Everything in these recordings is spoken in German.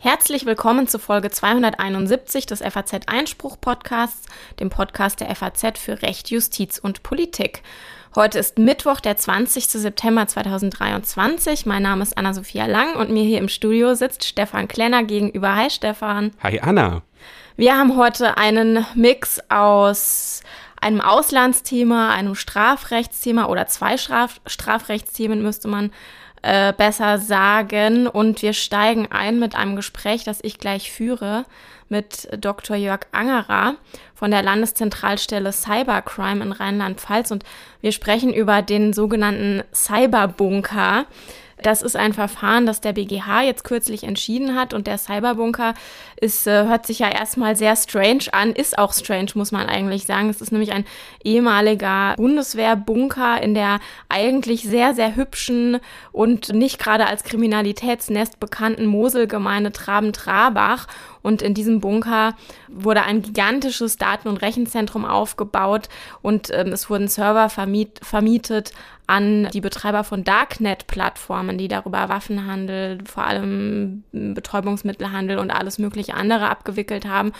Herzlich willkommen zu Folge 271 des FAZ Einspruch Podcasts, dem Podcast der FAZ für Recht, Justiz und Politik. Heute ist Mittwoch, der 20. September 2023. Mein Name ist Anna-Sophia Lang und mir hier im Studio sitzt Stefan Klenner gegenüber. Hi Stefan. Hi Anna. Wir haben heute einen Mix aus einem Auslandsthema, einem Strafrechtsthema oder zwei Straf Strafrechtsthemen müsste man äh, besser sagen. Und wir steigen ein mit einem Gespräch, das ich gleich führe mit Dr. Jörg Angerer von der Landeszentralstelle Cybercrime in Rheinland-Pfalz. Und wir sprechen über den sogenannten Cyberbunker. Das ist ein Verfahren, das der BGH jetzt kürzlich entschieden hat und der Cyberbunker ist, äh, hört sich ja erstmal sehr strange an, ist auch strange, muss man eigentlich sagen. Es ist nämlich ein ehemaliger Bundeswehrbunker in der eigentlich sehr, sehr hübschen und nicht gerade als Kriminalitätsnest bekannten Moselgemeinde Traben-Trabach. Und in diesem Bunker wurde ein gigantisches Daten- und Rechenzentrum aufgebaut und ähm, es wurden Server vermiet, vermietet an die Betreiber von Darknet-Plattformen, die darüber Waffenhandel, vor allem Betäubungsmittelhandel und alles mögliche andere abgewickelt haben.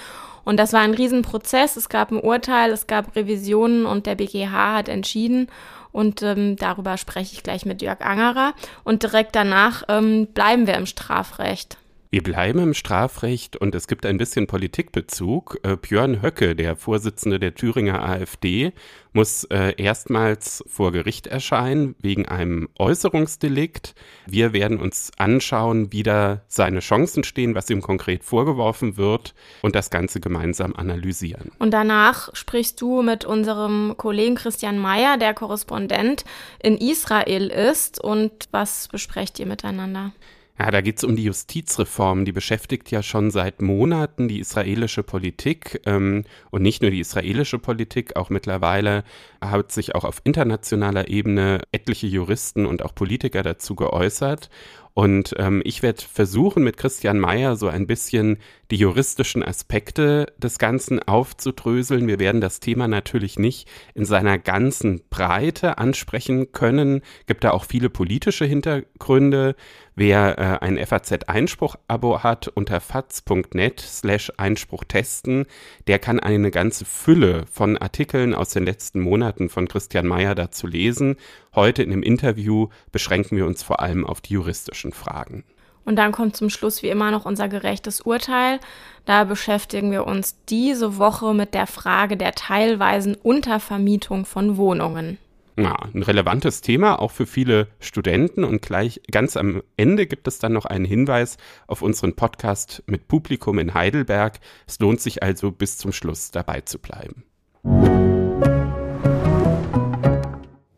Und das war ein Riesenprozess. Es gab ein Urteil, es gab Revisionen und der BGH hat entschieden. Und ähm, darüber spreche ich gleich mit Jörg Angerer. Und direkt danach ähm, bleiben wir im Strafrecht. Wir bleiben im Strafrecht und es gibt ein bisschen Politikbezug. Äh, Björn Höcke, der Vorsitzende der Thüringer AfD, muss äh, erstmals vor Gericht erscheinen wegen einem Äußerungsdelikt. Wir werden uns anschauen, wie da seine Chancen stehen, was ihm konkret vorgeworfen wird und das Ganze gemeinsam analysieren. Und danach sprichst du mit unserem Kollegen Christian Mayer, der Korrespondent in Israel ist. Und was besprecht ihr miteinander? Ja, da geht es um die Justizreform. Die beschäftigt ja schon seit Monaten die israelische Politik ähm, und nicht nur die israelische Politik, auch mittlerweile hat sich auch auf internationaler Ebene etliche Juristen und auch Politiker dazu geäußert. Und ähm, ich werde versuchen, mit Christian Mayer so ein bisschen die juristischen Aspekte des Ganzen aufzudröseln. Wir werden das Thema natürlich nicht in seiner ganzen Breite ansprechen können. Gibt da auch viele politische Hintergründe. Wer äh, ein FAZ-Einspruch-Abo hat unter faz.net slash Einspruch testen, der kann eine ganze Fülle von Artikeln aus den letzten Monaten von Christian Mayer dazu lesen. Heute in dem Interview beschränken wir uns vor allem auf die juristischen Fragen. Und dann kommt zum Schluss wie immer noch unser gerechtes Urteil. Da beschäftigen wir uns diese Woche mit der Frage der teilweisen Untervermietung von Wohnungen. Ja, ein relevantes Thema, auch für viele Studenten. Und gleich ganz am Ende gibt es dann noch einen Hinweis auf unseren Podcast mit Publikum in Heidelberg. Es lohnt sich also bis zum Schluss dabei zu bleiben.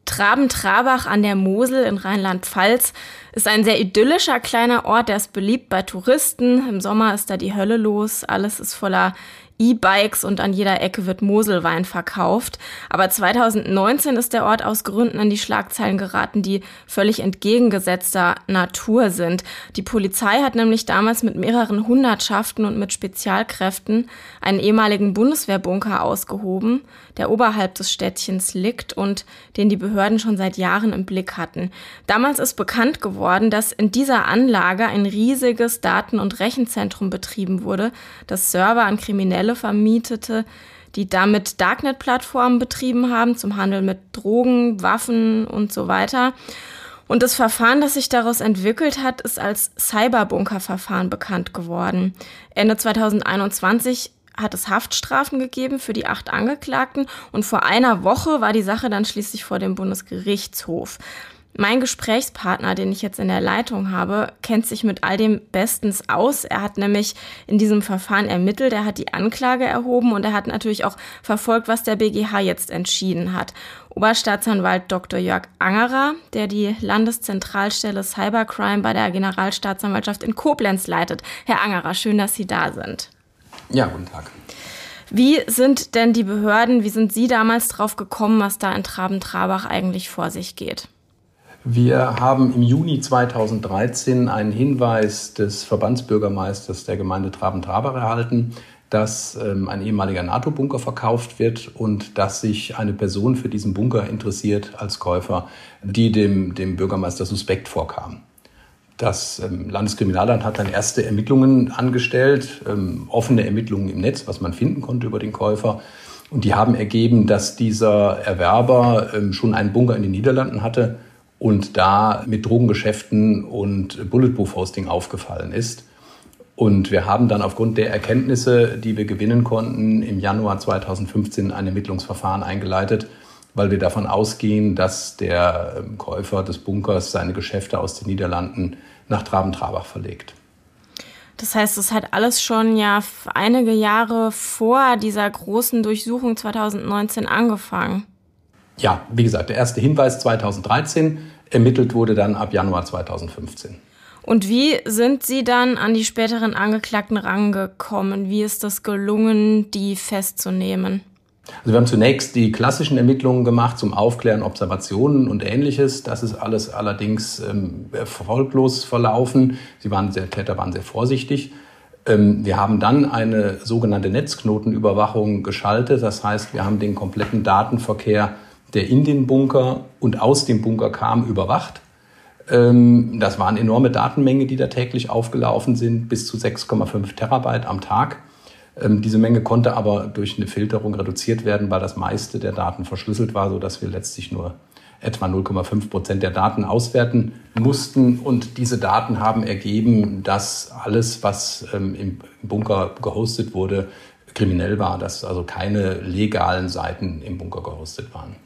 Traben-Trabach an der Mosel in Rheinland-Pfalz ist ein sehr idyllischer kleiner Ort, der ist beliebt bei Touristen. Im Sommer ist da die Hölle los, alles ist voller E-Bikes und an jeder Ecke wird Moselwein verkauft. Aber 2019 ist der Ort aus Gründen in die Schlagzeilen geraten, die völlig entgegengesetzter Natur sind. Die Polizei hat nämlich damals mit mehreren Hundertschaften und mit Spezialkräften einen ehemaligen Bundeswehrbunker ausgehoben, der oberhalb des Städtchens liegt und den die Behörden schon seit Jahren im Blick hatten. Damals ist bekannt geworden, dass in dieser Anlage ein riesiges Daten- und Rechenzentrum betrieben wurde, das Server an Kriminelle vermietete, die damit Darknet-Plattformen betrieben haben zum Handel mit Drogen, Waffen und so weiter. Und das Verfahren, das sich daraus entwickelt hat, ist als Cyberbunker-Verfahren bekannt geworden. Ende 2021 hat es Haftstrafen gegeben für die acht Angeklagten und vor einer Woche war die Sache dann schließlich vor dem Bundesgerichtshof. Mein Gesprächspartner, den ich jetzt in der Leitung habe, kennt sich mit all dem bestens aus. Er hat nämlich in diesem Verfahren ermittelt, er hat die Anklage erhoben und er hat natürlich auch verfolgt, was der BGH jetzt entschieden hat. Oberstaatsanwalt Dr. Jörg Angerer, der die Landeszentralstelle Cybercrime bei der Generalstaatsanwaltschaft in Koblenz leitet. Herr Angerer, schön, dass Sie da sind. Ja, guten Tag. Wie sind denn die Behörden, wie sind Sie damals drauf gekommen, was da in Traben-Trabach eigentlich vor sich geht? Wir haben im Juni 2013 einen Hinweis des Verbandsbürgermeisters der Gemeinde Traben-Trabach erhalten, dass ähm, ein ehemaliger NATO-Bunker verkauft wird und dass sich eine Person für diesen Bunker interessiert als Käufer, die dem, dem Bürgermeister suspekt vorkam. Das ähm, Landeskriminalamt hat dann erste Ermittlungen angestellt, ähm, offene Ermittlungen im Netz, was man finden konnte über den Käufer. Und die haben ergeben, dass dieser Erwerber ähm, schon einen Bunker in den Niederlanden hatte und da mit Drogengeschäften und Bulletproof-Hosting aufgefallen ist. Und wir haben dann aufgrund der Erkenntnisse, die wir gewinnen konnten, im Januar 2015 ein Ermittlungsverfahren eingeleitet, weil wir davon ausgehen, dass der Käufer des Bunkers seine Geschäfte aus den Niederlanden nach Traben-Trabach verlegt. Das heißt, es hat alles schon ja einige Jahre vor dieser großen Durchsuchung 2019 angefangen. Ja, wie gesagt, der erste Hinweis 2013, ermittelt wurde dann ab Januar 2015. Und wie sind Sie dann an die späteren Angeklagten rangekommen? Wie ist das gelungen, die festzunehmen? Also wir haben zunächst die klassischen Ermittlungen gemacht zum Aufklären Observationen und ähnliches. Das ist alles allerdings ähm, erfolglos verlaufen. Sie waren sehr, Täter waren sehr vorsichtig. Ähm, wir haben dann eine sogenannte Netzknotenüberwachung geschaltet. Das heißt, wir haben den kompletten Datenverkehr, der in den Bunker und aus dem Bunker kam, überwacht. Ähm, das waren enorme Datenmengen, die da täglich aufgelaufen sind, bis zu 6,5 Terabyte am Tag. Ähm, diese Menge konnte aber durch eine Filterung reduziert werden, weil das meiste der Daten verschlüsselt war, sodass wir letztlich nur etwa 0,5 Prozent der Daten auswerten mussten. Und diese Daten haben ergeben, dass alles, was ähm, im Bunker gehostet wurde, kriminell war, dass also keine legalen Seiten im Bunker gehostet waren.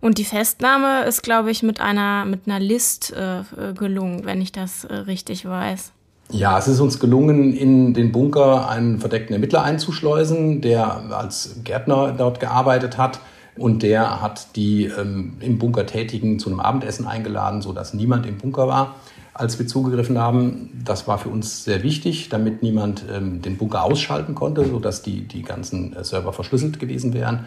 Und die Festnahme ist, glaube ich, mit einer, mit einer List äh, gelungen, wenn ich das äh, richtig weiß. Ja, es ist uns gelungen, in den Bunker einen verdeckten Ermittler einzuschleusen, der als Gärtner dort gearbeitet hat. Und der hat die ähm, im Bunker Tätigen zu einem Abendessen eingeladen, sodass niemand im Bunker war, als wir zugegriffen haben. Das war für uns sehr wichtig, damit niemand ähm, den Bunker ausschalten konnte, sodass die, die ganzen äh, Server verschlüsselt gewesen wären.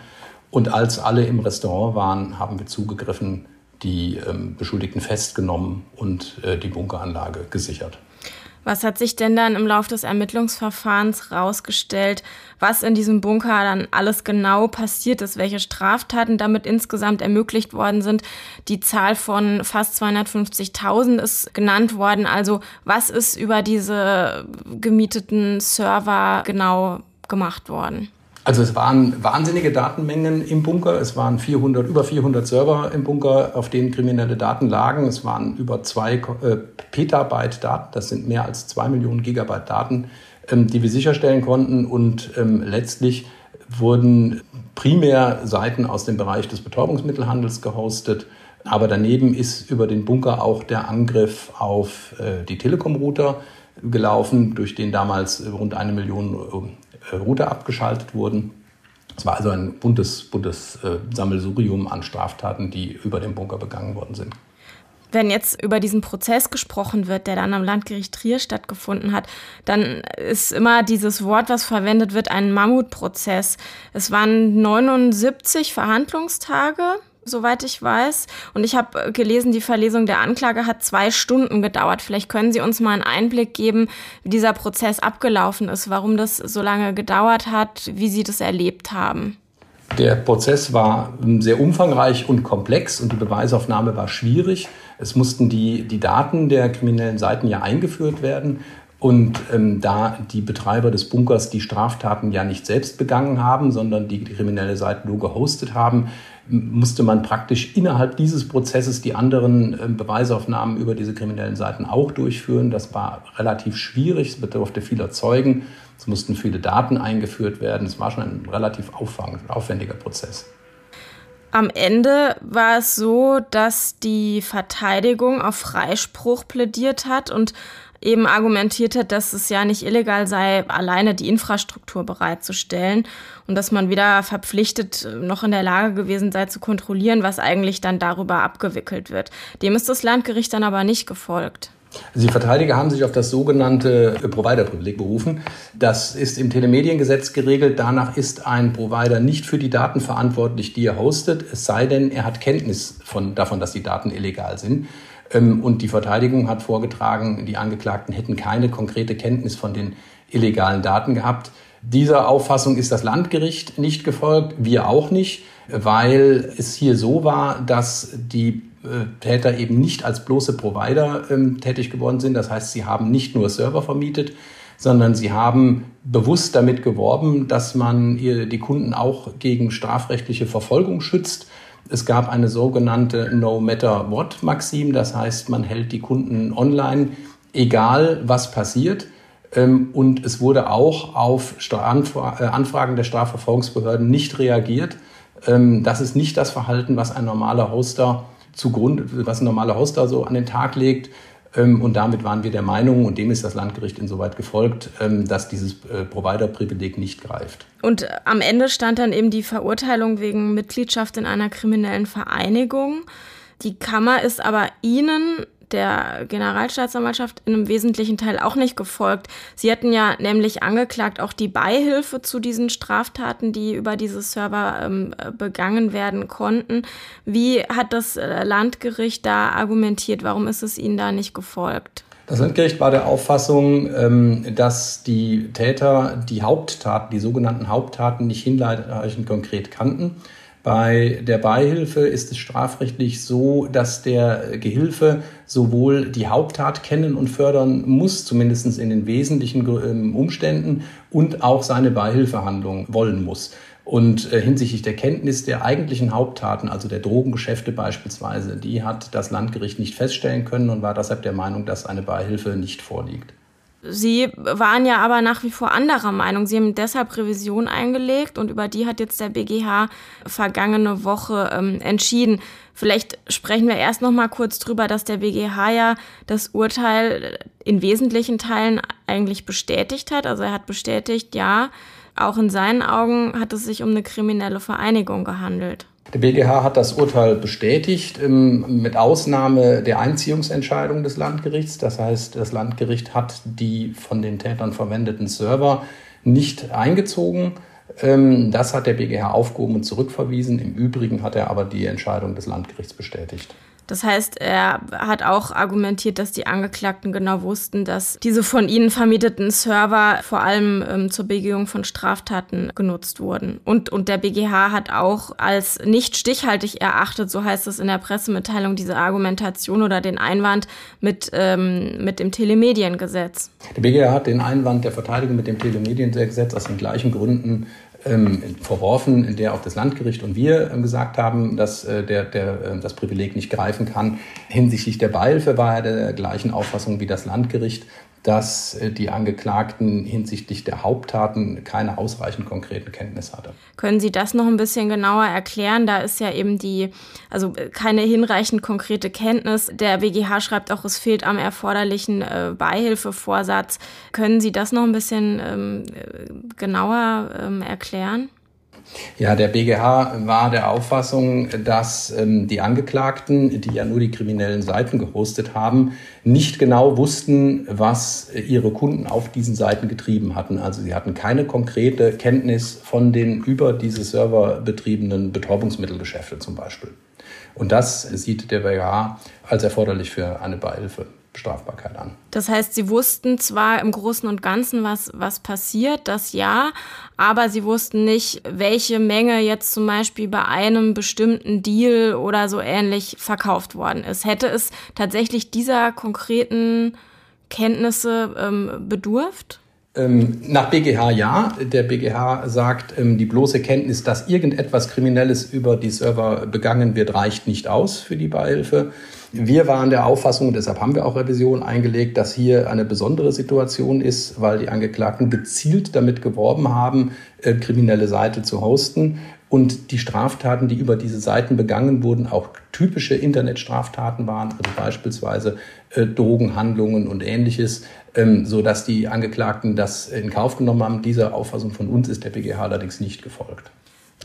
Und als alle im Restaurant waren, haben wir zugegriffen, die ähm, Beschuldigten festgenommen und äh, die Bunkeranlage gesichert. Was hat sich denn dann im Laufe des Ermittlungsverfahrens rausgestellt, was in diesem Bunker dann alles genau passiert ist, welche Straftaten damit insgesamt ermöglicht worden sind? Die Zahl von fast 250.000 ist genannt worden. Also was ist über diese gemieteten Server genau gemacht worden? Also es waren wahnsinnige Datenmengen im Bunker. Es waren 400, über 400 Server im Bunker, auf denen kriminelle Daten lagen. Es waren über zwei äh, Petabyte Daten. Das sind mehr als zwei Millionen Gigabyte Daten, ähm, die wir sicherstellen konnten. Und ähm, letztlich wurden primär Seiten aus dem Bereich des Betäubungsmittelhandels gehostet. Aber daneben ist über den Bunker auch der Angriff auf äh, die Telekom-Router gelaufen, durch den damals rund eine Million äh, Router abgeschaltet wurden. Es war also ein buntes, buntes äh, Sammelsurium an Straftaten, die über den Bunker begangen worden sind. Wenn jetzt über diesen Prozess gesprochen wird, der dann am Landgericht Trier stattgefunden hat, dann ist immer dieses Wort, was verwendet wird, ein Mammutprozess. Es waren 79 Verhandlungstage soweit ich weiß. Und ich habe äh, gelesen, die Verlesung der Anklage hat zwei Stunden gedauert. Vielleicht können Sie uns mal einen Einblick geben, wie dieser Prozess abgelaufen ist, warum das so lange gedauert hat, wie Sie das erlebt haben. Der Prozess war ähm, sehr umfangreich und komplex und die Beweisaufnahme war schwierig. Es mussten die, die Daten der kriminellen Seiten ja eingeführt werden. Und ähm, da die Betreiber des Bunkers die Straftaten ja nicht selbst begangen haben, sondern die kriminelle Seite nur gehostet haben, musste man praktisch innerhalb dieses Prozesses die anderen äh, Beweisaufnahmen über diese kriminellen Seiten auch durchführen. Das war relativ schwierig, es bedurfte vieler Zeugen, es mussten viele Daten eingeführt werden. Es war schon ein relativ aufwendiger Prozess. Am Ende war es so, dass die Verteidigung auf Freispruch plädiert hat und eben argumentiert hat, dass es ja nicht illegal sei, alleine die Infrastruktur bereitzustellen und dass man wieder verpflichtet noch in der Lage gewesen sei zu kontrollieren, was eigentlich dann darüber abgewickelt wird. Dem ist das Landgericht dann aber nicht gefolgt. Die Verteidiger haben sich auf das sogenannte Provider-Privileg berufen. Das ist im Telemediengesetz geregelt. Danach ist ein Provider nicht für die Daten verantwortlich, die er hostet, es sei denn, er hat Kenntnis von, davon, dass die Daten illegal sind. Ähm, und die Verteidigung hat vorgetragen, die Angeklagten hätten keine konkrete Kenntnis von den illegalen Daten gehabt. Dieser Auffassung ist das Landgericht nicht gefolgt, wir auch nicht, weil es hier so war, dass die Täter eben nicht als bloße Provider ähm, tätig geworden sind. Das heißt, sie haben nicht nur Server vermietet, sondern sie haben bewusst damit geworben, dass man die Kunden auch gegen strafrechtliche Verfolgung schützt. Es gab eine sogenannte No Matter What Maxim, das heißt, man hält die Kunden online, egal was passiert. Ähm, und es wurde auch auf äh, Anfragen der Strafverfolgungsbehörden nicht reagiert. Ähm, das ist nicht das Verhalten, was ein normaler Hoster zugrunde, was ein normaler Hoster so an den Tag legt. Ähm, und damit waren wir der Meinung, und dem ist das Landgericht insoweit gefolgt, dass dieses äh, Provider-Privileg nicht greift. Und am Ende stand dann eben die Verurteilung wegen Mitgliedschaft in einer kriminellen Vereinigung. Die Kammer ist aber Ihnen der Generalstaatsanwaltschaft in einem wesentlichen Teil auch nicht gefolgt. Sie hatten ja nämlich angeklagt auch die Beihilfe zu diesen Straftaten, die über diese Server ähm, begangen werden konnten. Wie hat das äh, Landgericht da argumentiert? Warum ist es Ihnen da nicht gefolgt? Das Landgericht war der Auffassung, ähm, dass die Täter die Haupttaten, die sogenannten Haupttaten nicht hinreichend konkret kannten bei der Beihilfe ist es strafrechtlich so, dass der Gehilfe sowohl die Haupttat kennen und fördern muss, zumindest in den wesentlichen ähm, Umständen, und auch seine Beihilfehandlung wollen muss. Und äh, hinsichtlich der Kenntnis der eigentlichen Haupttaten, also der Drogengeschäfte beispielsweise, die hat das Landgericht nicht feststellen können und war deshalb der Meinung, dass eine Beihilfe nicht vorliegt. Sie waren ja aber nach wie vor anderer Meinung. Sie haben deshalb Revision eingelegt und über die hat jetzt der BGH vergangene Woche ähm, entschieden. Vielleicht sprechen wir erst noch mal kurz drüber, dass der BGH ja das Urteil in wesentlichen Teilen eigentlich bestätigt hat. Also er hat bestätigt, ja, auch in seinen Augen hat es sich um eine kriminelle Vereinigung gehandelt. Der BGH hat das Urteil bestätigt, ähm, mit Ausnahme der Einziehungsentscheidung des Landgerichts. Das heißt, das Landgericht hat die von den Tätern verwendeten Server nicht eingezogen. Ähm, das hat der BGH aufgehoben und zurückverwiesen. Im Übrigen hat er aber die Entscheidung des Landgerichts bestätigt. Das heißt, er hat auch argumentiert, dass die Angeklagten genau wussten, dass diese von ihnen vermieteten Server vor allem ähm, zur Begehung von Straftaten genutzt wurden. Und, und der BGH hat auch als nicht stichhaltig erachtet, so heißt es in der Pressemitteilung, diese Argumentation oder den Einwand mit, ähm, mit dem Telemediengesetz. Der BGH hat den Einwand der Verteidigung mit dem Telemediengesetz aus den gleichen Gründen ähm, verworfen, in der auch das Landgericht und wir ähm, gesagt haben, dass äh, der, der, äh, das Privileg nicht greifen kann. Hinsichtlich der Beihilfe war er der gleichen Auffassung wie das Landgericht dass äh, die Angeklagten hinsichtlich der Haupttaten keine ausreichend konkreten Kenntnisse hatte. Können Sie das noch ein bisschen genauer erklären? Da ist ja eben die, also äh, keine hinreichend konkrete Kenntnis. Der BGH schreibt auch, es fehlt am erforderlichen äh, Beihilfevorsatz. Können Sie das noch ein bisschen ähm, genauer ähm, erklären? Ja, der BGH war der Auffassung, dass ähm, die Angeklagten, die ja nur die kriminellen Seiten gehostet haben, nicht genau wussten, was ihre Kunden auf diesen Seiten getrieben hatten. Also sie hatten keine konkrete Kenntnis von den über diese Server betriebenen Betäubungsmittelgeschäfte zum Beispiel. Und das sieht der BGH als erforderlich für eine Beihilfe. Strafbarkeit an. Das heißt, Sie wussten zwar im Großen und Ganzen, was, was passiert, das ja, aber Sie wussten nicht, welche Menge jetzt zum Beispiel bei einem bestimmten Deal oder so ähnlich verkauft worden ist. Hätte es tatsächlich dieser konkreten Kenntnisse ähm, bedurft? Ähm, nach BGH ja. Der BGH sagt, ähm, die bloße Kenntnis, dass irgendetwas Kriminelles über die Server begangen wird, reicht nicht aus für die Beihilfe. Wir waren der Auffassung, deshalb haben wir auch Revision eingelegt, dass hier eine besondere Situation ist, weil die Angeklagten gezielt damit geworben haben, äh, kriminelle Seite zu hosten und die Straftaten, die über diese Seiten begangen wurden, auch typische Internetstraftaten waren, also beispielsweise äh, Drogenhandlungen und ähnliches, ähm, so dass die Angeklagten das in Kauf genommen haben. Dieser Auffassung von uns ist der BGH allerdings nicht gefolgt.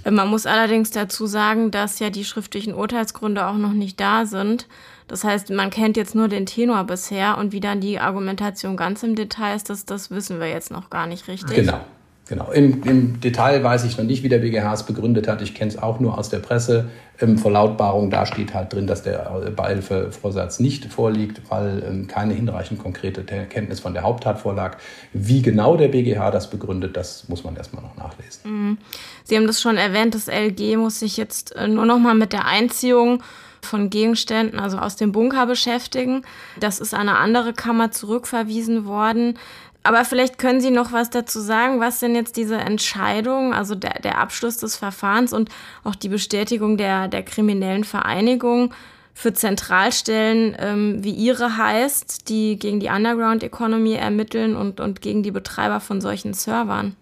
Man muss allerdings dazu sagen, dass ja die schriftlichen Urteilsgründe auch noch nicht da sind. Das heißt, man kennt jetzt nur den Tenor bisher und wie dann die Argumentation ganz im Detail ist, das, das wissen wir jetzt noch gar nicht richtig. Genau. Genau. Im, Im, Detail weiß ich noch nicht, wie der BGH es begründet hat. Ich kenne es auch nur aus der Presse. Ähm, Verlautbarung, da steht halt drin, dass der Beihilfevorsatz nicht vorliegt, weil ähm, keine hinreichend konkrete Kenntnis von der Haupttat vorlag. Wie genau der BGH das begründet, das muss man erstmal noch nachlesen. Mhm. Sie haben das schon erwähnt, das LG muss sich jetzt äh, nur noch mal mit der Einziehung von Gegenständen, also aus dem Bunker beschäftigen. Das ist an eine andere Kammer zurückverwiesen worden. Aber vielleicht können Sie noch was dazu sagen, was denn jetzt diese Entscheidung, also der, der Abschluss des Verfahrens und auch die Bestätigung der, der kriminellen Vereinigung für Zentralstellen ähm, wie Ihre heißt, die gegen die Underground Economy ermitteln und, und gegen die Betreiber von solchen Servern?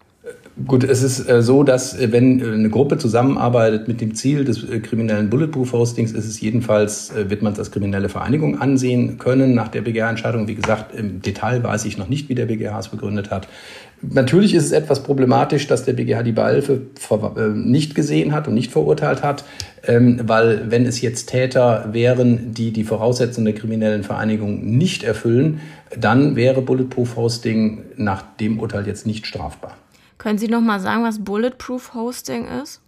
Gut, es ist äh, so, dass äh, wenn äh, eine Gruppe zusammenarbeitet mit dem Ziel des kriminellen Bulletproof Hostings, ist es jedenfalls, wird man es als kriminelle Vereinigung ansehen können nach der BGH-Entscheidung. Wie gesagt, im Detail weiß ich noch nicht, wie der BGH es begründet hat. Natürlich ist es etwas problematisch, dass der BGH die Beihilfe nicht gesehen hat und nicht verurteilt hat, ähm, weil wenn es jetzt Täter wären, die die Voraussetzungen der kriminellen Vereinigung nicht erfüllen, dann wäre Bulletproof Hosting nach dem Urteil jetzt nicht strafbar. Können Sie noch mal sagen, was Bulletproof Hosting ist?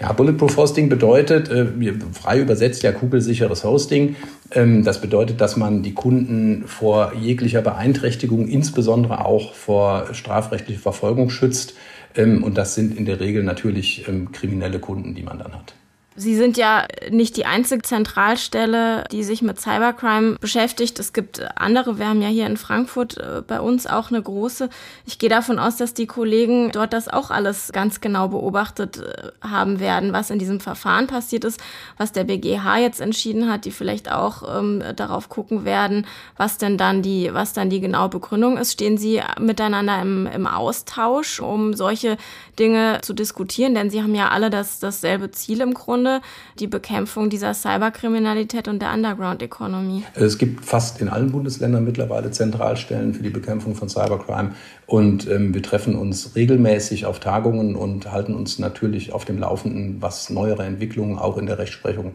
Ja, Bulletproof Hosting bedeutet, äh, frei übersetzt ja kugelsicheres Hosting. Ähm, das bedeutet, dass man die Kunden vor jeglicher Beeinträchtigung, insbesondere auch vor strafrechtlicher Verfolgung schützt. Ähm, und das sind in der Regel natürlich ähm, kriminelle Kunden, die man dann hat. Sie sind ja nicht die einzige Zentralstelle, die sich mit Cybercrime beschäftigt. Es gibt andere. Wir haben ja hier in Frankfurt äh, bei uns auch eine große. Ich gehe davon aus, dass die Kollegen dort das auch alles ganz genau beobachtet äh, haben werden, was in diesem Verfahren passiert ist, was der BGH jetzt entschieden hat, die vielleicht auch ähm, darauf gucken werden, was denn dann die, was dann die genaue Begründung ist. Stehen Sie miteinander im, im Austausch, um solche Dinge zu diskutieren? Denn Sie haben ja alle das, dasselbe Ziel im Grunde Grunde die Bekämpfung dieser Cyberkriminalität und der Underground-Economy. Es gibt fast in allen Bundesländern mittlerweile Zentralstellen für die Bekämpfung von Cybercrime und ähm, wir treffen uns regelmäßig auf Tagungen und halten uns natürlich auf dem Laufenden, was neuere Entwicklungen auch in der Rechtsprechung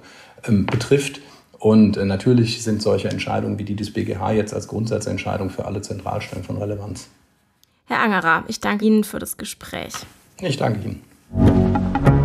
ähm, betrifft. Und äh, natürlich sind solche Entscheidungen wie die des BGH jetzt als Grundsatzentscheidung für alle Zentralstellen von Relevanz. Herr Angerer, ich danke Ihnen für das Gespräch. Ich danke Ihnen.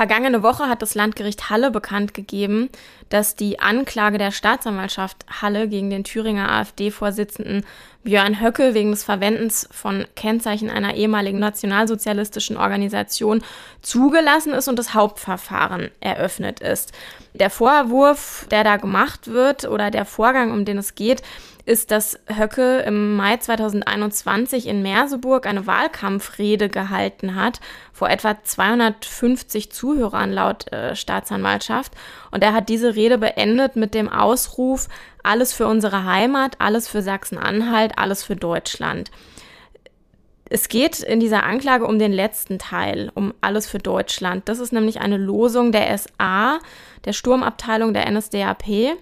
Vergangene Woche hat das Landgericht Halle bekannt gegeben, dass die Anklage der Staatsanwaltschaft Halle gegen den Thüringer AfD-Vorsitzenden Björn Höcke wegen des Verwendens von Kennzeichen einer ehemaligen nationalsozialistischen Organisation zugelassen ist und das Hauptverfahren eröffnet ist. Der Vorwurf, der da gemacht wird oder der Vorgang, um den es geht, ist, dass Höcke im Mai 2021 in Merseburg eine Wahlkampfrede gehalten hat vor etwa 250 Zuhörern laut äh, Staatsanwaltschaft. Und er hat diese Rede beendet mit dem Ausruf, alles für unsere Heimat, alles für Sachsen-Anhalt, alles für Deutschland. Es geht in dieser Anklage um den letzten Teil, um alles für Deutschland. Das ist nämlich eine Losung der SA, der Sturmabteilung der NSDAP.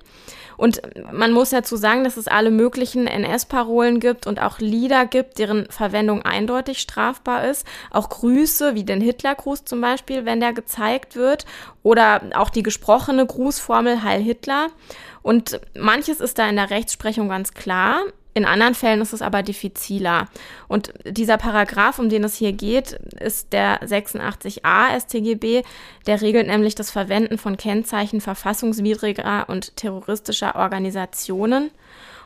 Und man muss dazu sagen, dass es alle möglichen NS-Parolen gibt und auch Lieder gibt, deren Verwendung eindeutig strafbar ist. Auch Grüße, wie den Hitlergruß zum Beispiel, wenn der gezeigt wird. Oder auch die gesprochene Grußformel Heil Hitler. Und manches ist da in der Rechtsprechung ganz klar. In anderen Fällen ist es aber diffiziler. Und dieser Paragraph, um den es hier geht, ist der 86a StGB. Der regelt nämlich das Verwenden von Kennzeichen verfassungswidriger und terroristischer Organisationen.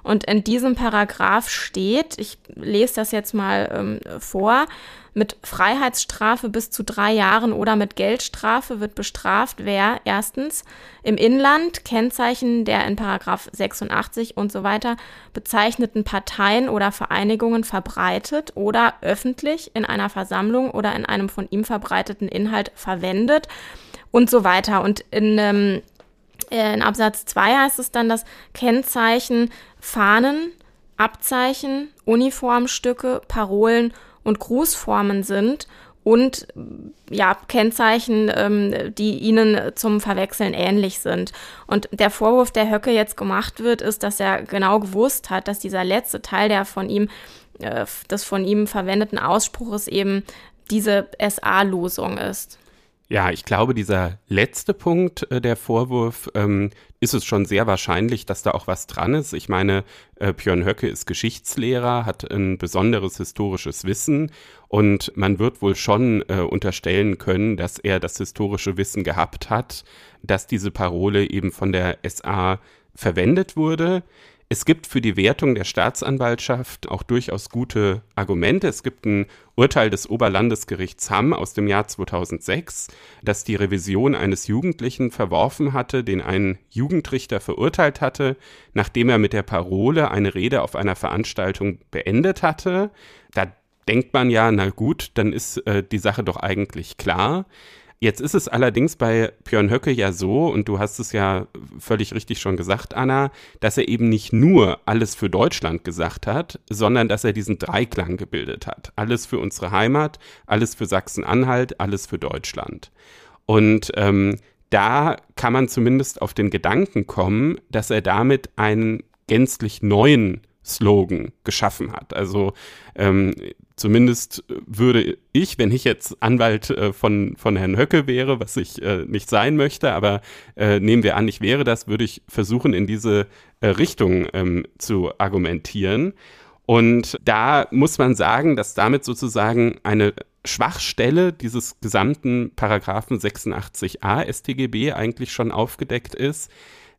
Und in diesem Paragraph steht, ich lese das jetzt mal ähm, vor, mit Freiheitsstrafe bis zu drei Jahren oder mit Geldstrafe wird bestraft, wer erstens im Inland Kennzeichen der in Paragraph 86 und so weiter bezeichneten Parteien oder Vereinigungen verbreitet oder öffentlich in einer Versammlung oder in einem von ihm verbreiteten Inhalt verwendet und so weiter. Und in ähm, in Absatz 2 heißt es dann, dass Kennzeichen Fahnen, Abzeichen, Uniformstücke, Parolen und Grußformen sind und ja, Kennzeichen, ähm, die ihnen zum Verwechseln ähnlich sind. Und der Vorwurf, der Höcke jetzt gemacht wird, ist, dass er genau gewusst hat, dass dieser letzte Teil der von ihm, äh, des von ihm verwendeten Ausspruches eben diese SA-Losung ist. Ja, ich glaube, dieser letzte Punkt, äh, der Vorwurf, ähm, ist es schon sehr wahrscheinlich, dass da auch was dran ist. Ich meine, äh, Björn Höcke ist Geschichtslehrer, hat ein besonderes historisches Wissen und man wird wohl schon äh, unterstellen können, dass er das historische Wissen gehabt hat, dass diese Parole eben von der SA verwendet wurde. Es gibt für die Wertung der Staatsanwaltschaft auch durchaus gute Argumente. Es gibt ein Urteil des Oberlandesgerichts Hamm aus dem Jahr 2006, das die Revision eines Jugendlichen verworfen hatte, den ein Jugendrichter verurteilt hatte, nachdem er mit der Parole eine Rede auf einer Veranstaltung beendet hatte. Da denkt man ja, na gut, dann ist äh, die Sache doch eigentlich klar. Jetzt ist es allerdings bei Björn Höcke ja so, und du hast es ja völlig richtig schon gesagt, Anna, dass er eben nicht nur alles für Deutschland gesagt hat, sondern dass er diesen Dreiklang gebildet hat. Alles für unsere Heimat, alles für Sachsen-Anhalt, alles für Deutschland. Und ähm, da kann man zumindest auf den Gedanken kommen, dass er damit einen gänzlich neuen Slogan geschaffen hat. Also ähm, zumindest würde ich, wenn ich jetzt Anwalt äh, von, von Herrn Höcke wäre, was ich äh, nicht sein möchte, aber äh, nehmen wir an, ich wäre das, würde ich versuchen, in diese äh, Richtung ähm, zu argumentieren. Und da muss man sagen, dass damit sozusagen eine Schwachstelle dieses gesamten Paragraphen 86a StGB eigentlich schon aufgedeckt ist.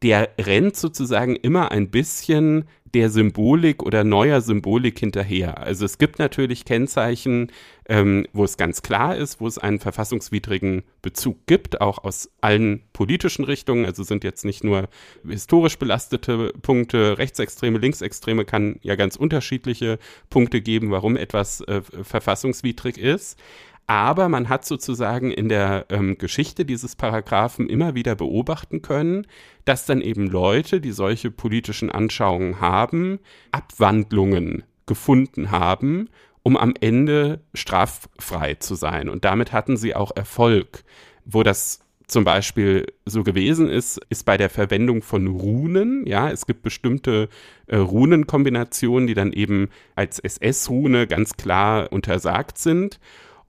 Der rennt sozusagen immer ein bisschen der Symbolik oder neuer Symbolik hinterher. Also es gibt natürlich Kennzeichen, ähm, wo es ganz klar ist, wo es einen verfassungswidrigen Bezug gibt, auch aus allen politischen Richtungen. Also sind jetzt nicht nur historisch belastete Punkte, Rechtsextreme, Linksextreme kann ja ganz unterschiedliche Punkte geben, warum etwas äh, verfassungswidrig ist. Aber man hat sozusagen in der ähm, Geschichte dieses Paragraphen immer wieder beobachten können, dass dann eben Leute, die solche politischen Anschauungen haben, Abwandlungen gefunden haben, um am Ende straffrei zu sein. Und damit hatten sie auch Erfolg. Wo das zum Beispiel so gewesen ist, ist bei der Verwendung von Runen. Ja, es gibt bestimmte äh, Runenkombinationen, die dann eben als SS-Rune ganz klar untersagt sind.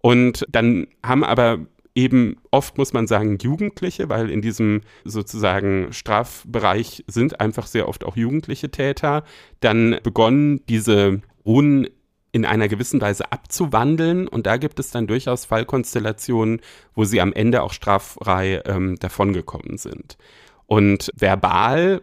Und dann haben aber eben oft, muss man sagen, Jugendliche, weil in diesem sozusagen Strafbereich sind einfach sehr oft auch jugendliche Täter, dann begonnen, diese Runen in einer gewissen Weise abzuwandeln. Und da gibt es dann durchaus Fallkonstellationen, wo sie am Ende auch straffrei ähm, davongekommen sind. Und verbal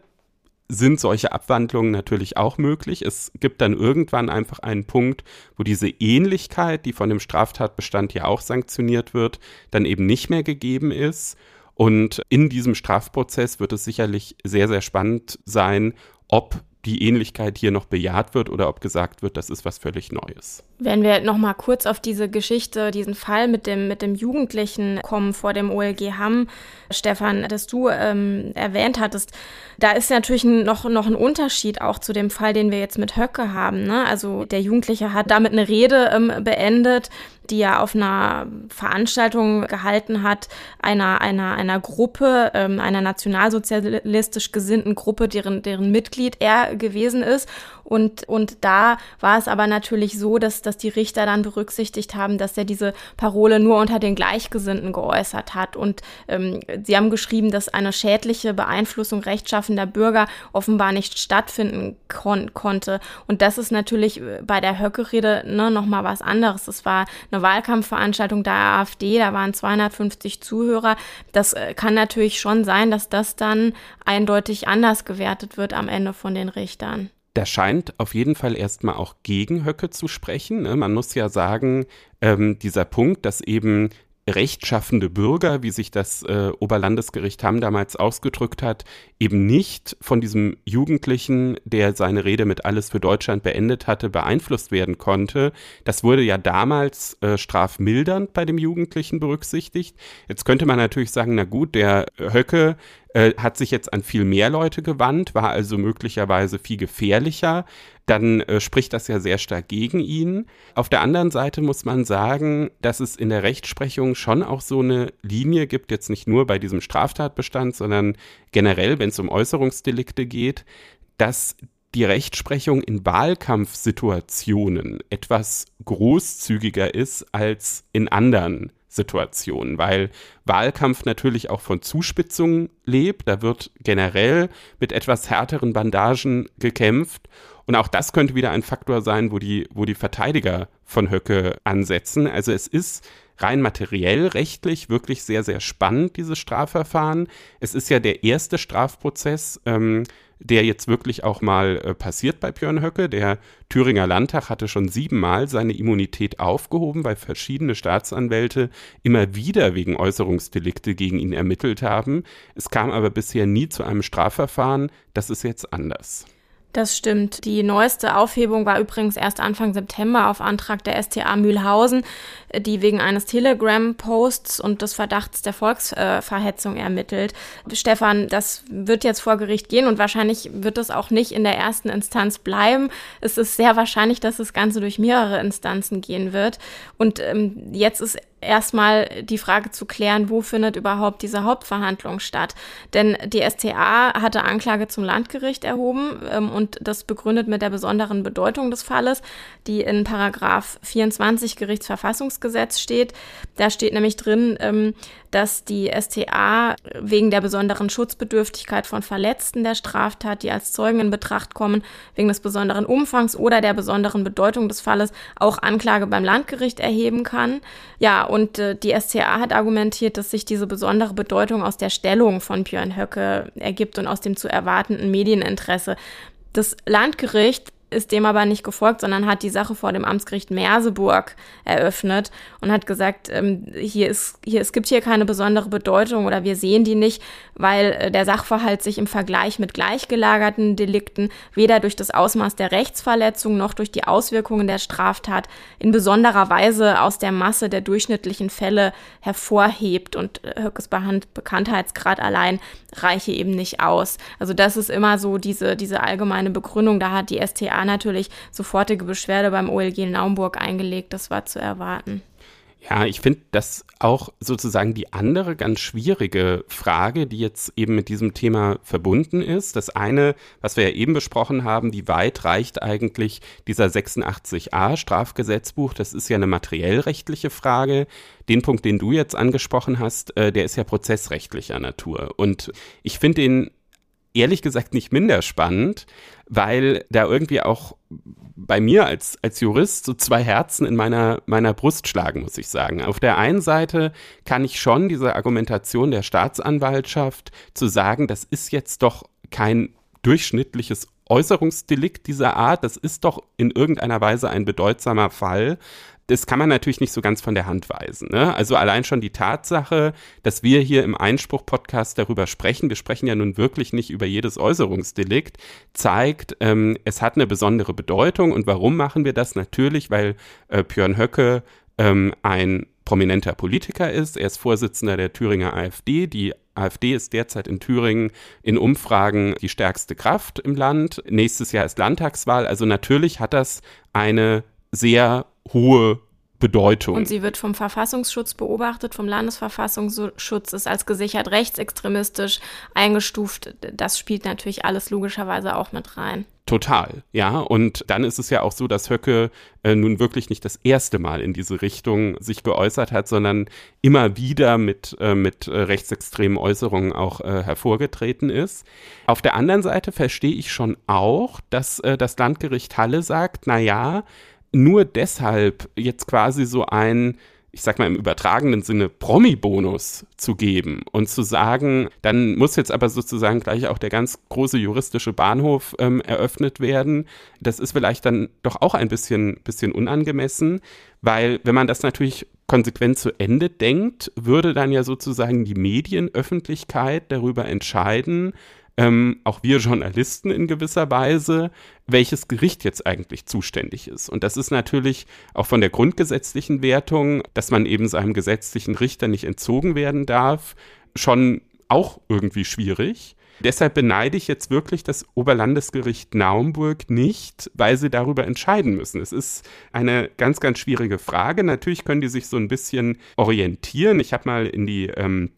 sind solche Abwandlungen natürlich auch möglich. Es gibt dann irgendwann einfach einen Punkt, wo diese Ähnlichkeit, die von dem Straftatbestand ja auch sanktioniert wird, dann eben nicht mehr gegeben ist. Und in diesem Strafprozess wird es sicherlich sehr, sehr spannend sein, ob die Ähnlichkeit hier noch bejaht wird oder ob gesagt wird, das ist was völlig Neues. Wenn wir noch mal kurz auf diese Geschichte, diesen Fall mit dem mit dem Jugendlichen kommen vor dem OLG Hamm, Stefan, das du ähm, erwähnt hattest, da ist natürlich noch noch ein Unterschied auch zu dem Fall, den wir jetzt mit Höcke haben. Ne? Also der Jugendliche hat damit eine Rede ähm, beendet, die er auf einer Veranstaltung gehalten hat, einer, einer, einer Gruppe, ähm, einer nationalsozialistisch gesinnten Gruppe, deren, deren Mitglied er gewesen ist. Und, und da war es aber natürlich so, dass, dass die Richter dann berücksichtigt haben, dass er diese Parole nur unter den Gleichgesinnten geäußert hat. Und ähm, sie haben geschrieben, dass eine schädliche Beeinflussung rechtschaffender Bürger offenbar nicht stattfinden kon konnte. Und das ist natürlich bei der Höcke-Rede ne, nochmal was anderes. Es war eine Wahlkampfveranstaltung der AfD, da waren 250 Zuhörer. Das äh, kann natürlich schon sein, dass das dann eindeutig anders gewertet wird am Ende von den Richtern da scheint auf jeden Fall erstmal auch gegen Höcke zu sprechen. Ne? Man muss ja sagen, ähm, dieser Punkt, dass eben rechtschaffende Bürger, wie sich das äh, Oberlandesgericht Hamm damals ausgedrückt hat, eben nicht von diesem Jugendlichen, der seine Rede mit Alles für Deutschland beendet hatte, beeinflusst werden konnte. Das wurde ja damals äh, strafmildernd bei dem Jugendlichen berücksichtigt. Jetzt könnte man natürlich sagen, na gut, der Höcke äh, hat sich jetzt an viel mehr Leute gewandt, war also möglicherweise viel gefährlicher, dann äh, spricht das ja sehr stark gegen ihn. Auf der anderen Seite muss man sagen, dass es in der Rechtsprechung schon auch so eine Linie gibt, jetzt nicht nur bei diesem Straftatbestand, sondern generell, wenn es um Äußerungsdelikte geht, dass die Rechtsprechung in Wahlkampfsituationen etwas großzügiger ist als in anderen Situationen, weil Wahlkampf natürlich auch von Zuspitzungen lebt. Da wird generell mit etwas härteren Bandagen gekämpft. Und auch das könnte wieder ein Faktor sein, wo die, wo die Verteidiger von Höcke ansetzen. Also es ist rein materiell rechtlich wirklich sehr, sehr spannend, dieses Strafverfahren. Es ist ja der erste Strafprozess, ähm, der jetzt wirklich auch mal äh, passiert bei Björn Höcke. Der Thüringer Landtag hatte schon siebenmal seine Immunität aufgehoben, weil verschiedene Staatsanwälte immer wieder wegen Äußerungsdelikte gegen ihn ermittelt haben. Es kam aber bisher nie zu einem Strafverfahren. Das ist jetzt anders. Das stimmt. Die neueste Aufhebung war übrigens erst Anfang September auf Antrag der STA Mühlhausen, die wegen eines Telegram-Posts und des Verdachts der Volksverhetzung ermittelt. Stefan, das wird jetzt vor Gericht gehen und wahrscheinlich wird es auch nicht in der ersten Instanz bleiben. Es ist sehr wahrscheinlich, dass das Ganze durch mehrere Instanzen gehen wird. Und ähm, jetzt ist erstmal die Frage zu klären, wo findet überhaupt diese Hauptverhandlung statt. Denn die STA hatte Anklage zum Landgericht erhoben ähm, und das begründet mit der besonderen Bedeutung des Falles, die in Paragraph 24 Gerichtsverfassungsgesetz steht. Da steht nämlich drin, ähm, dass die STA wegen der besonderen Schutzbedürftigkeit von Verletzten der Straftat, die als Zeugen in Betracht kommen, wegen des besonderen Umfangs oder der besonderen Bedeutung des Falles auch Anklage beim Landgericht erheben kann. Ja, und äh, die SCA hat argumentiert, dass sich diese besondere Bedeutung aus der Stellung von Björn Höcke ergibt und aus dem zu erwartenden Medieninteresse. Das Landgericht ist dem aber nicht gefolgt, sondern hat die Sache vor dem Amtsgericht Merseburg eröffnet und hat gesagt, ähm, hier ist, hier, es gibt hier keine besondere Bedeutung oder wir sehen die nicht, weil äh, der Sachverhalt sich im Vergleich mit gleichgelagerten Delikten weder durch das Ausmaß der Rechtsverletzung noch durch die Auswirkungen der Straftat in besonderer Weise aus der Masse der durchschnittlichen Fälle hervorhebt und äh, Höckes Bekanntheitsgrad allein reiche eben nicht aus. Also das ist immer so diese, diese allgemeine Begründung. Da hat die STA natürlich sofortige Beschwerde beim OLG Naumburg eingelegt. Das war zu erwarten. Ja, ich finde das auch sozusagen die andere ganz schwierige Frage, die jetzt eben mit diesem Thema verbunden ist. Das eine, was wir ja eben besprochen haben, wie weit reicht eigentlich dieser 86a Strafgesetzbuch? Das ist ja eine materiellrechtliche Frage. Den Punkt, den du jetzt angesprochen hast, äh, der ist ja prozessrechtlicher Natur. Und ich finde den ehrlich gesagt nicht minder spannend, weil da irgendwie auch bei mir als, als Jurist so zwei Herzen in meiner, meiner Brust schlagen, muss ich sagen. Auf der einen Seite kann ich schon diese Argumentation der Staatsanwaltschaft zu sagen, das ist jetzt doch kein durchschnittliches Äußerungsdelikt dieser Art, das ist doch in irgendeiner Weise ein bedeutsamer Fall, das kann man natürlich nicht so ganz von der Hand weisen. Ne? Also allein schon die Tatsache, dass wir hier im Einspruch-Podcast darüber sprechen, wir sprechen ja nun wirklich nicht über jedes Äußerungsdelikt, zeigt, ähm, es hat eine besondere Bedeutung. Und warum machen wir das? Natürlich, weil äh, Björn Höcke ähm, ein prominenter Politiker ist. Er ist Vorsitzender der Thüringer AfD. Die AfD ist derzeit in Thüringen in Umfragen die stärkste Kraft im Land. Nächstes Jahr ist Landtagswahl. Also natürlich hat das eine sehr hohe Bedeutung. Und sie wird vom Verfassungsschutz beobachtet, vom Landesverfassungsschutz ist als gesichert rechtsextremistisch eingestuft. Das spielt natürlich alles logischerweise auch mit rein. Total, ja. Und dann ist es ja auch so, dass Höcke äh, nun wirklich nicht das erste Mal in diese Richtung sich geäußert hat, sondern immer wieder mit, äh, mit äh, rechtsextremen Äußerungen auch äh, hervorgetreten ist. Auf der anderen Seite verstehe ich schon auch, dass äh, das Landgericht Halle sagt, na ja, nur deshalb jetzt quasi so ein, ich sag mal im übertragenen Sinne, Promi-Bonus zu geben und zu sagen, dann muss jetzt aber sozusagen gleich auch der ganz große juristische Bahnhof ähm, eröffnet werden. Das ist vielleicht dann doch auch ein bisschen, bisschen unangemessen, weil wenn man das natürlich konsequent zu Ende denkt, würde dann ja sozusagen die Medienöffentlichkeit darüber entscheiden, ähm, auch wir Journalisten in gewisser Weise, welches Gericht jetzt eigentlich zuständig ist. Und das ist natürlich auch von der grundgesetzlichen Wertung, dass man eben seinem gesetzlichen Richter nicht entzogen werden darf, schon auch irgendwie schwierig. Deshalb beneide ich jetzt wirklich das Oberlandesgericht Naumburg nicht, weil sie darüber entscheiden müssen. Es ist eine ganz, ganz schwierige Frage. Natürlich können die sich so ein bisschen orientieren. Ich habe mal in die ähm,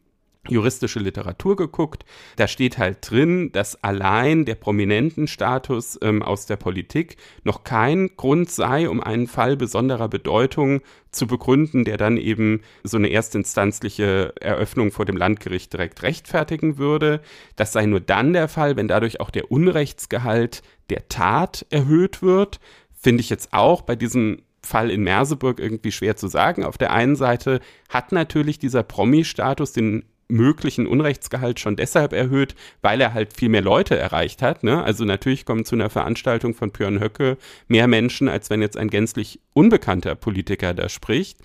juristische Literatur geguckt. Da steht halt drin, dass allein der prominenten Status ähm, aus der Politik noch kein Grund sei, um einen Fall besonderer Bedeutung zu begründen, der dann eben so eine erstinstanzliche Eröffnung vor dem Landgericht direkt rechtfertigen würde. Das sei nur dann der Fall, wenn dadurch auch der Unrechtsgehalt der Tat erhöht wird. Finde ich jetzt auch bei diesem Fall in Merseburg irgendwie schwer zu sagen. Auf der einen Seite hat natürlich dieser Promi-Status den möglichen Unrechtsgehalt schon deshalb erhöht, weil er halt viel mehr Leute erreicht hat. Ne? Also natürlich kommen zu einer Veranstaltung von Björn Höcke mehr Menschen, als wenn jetzt ein gänzlich unbekannter Politiker da spricht.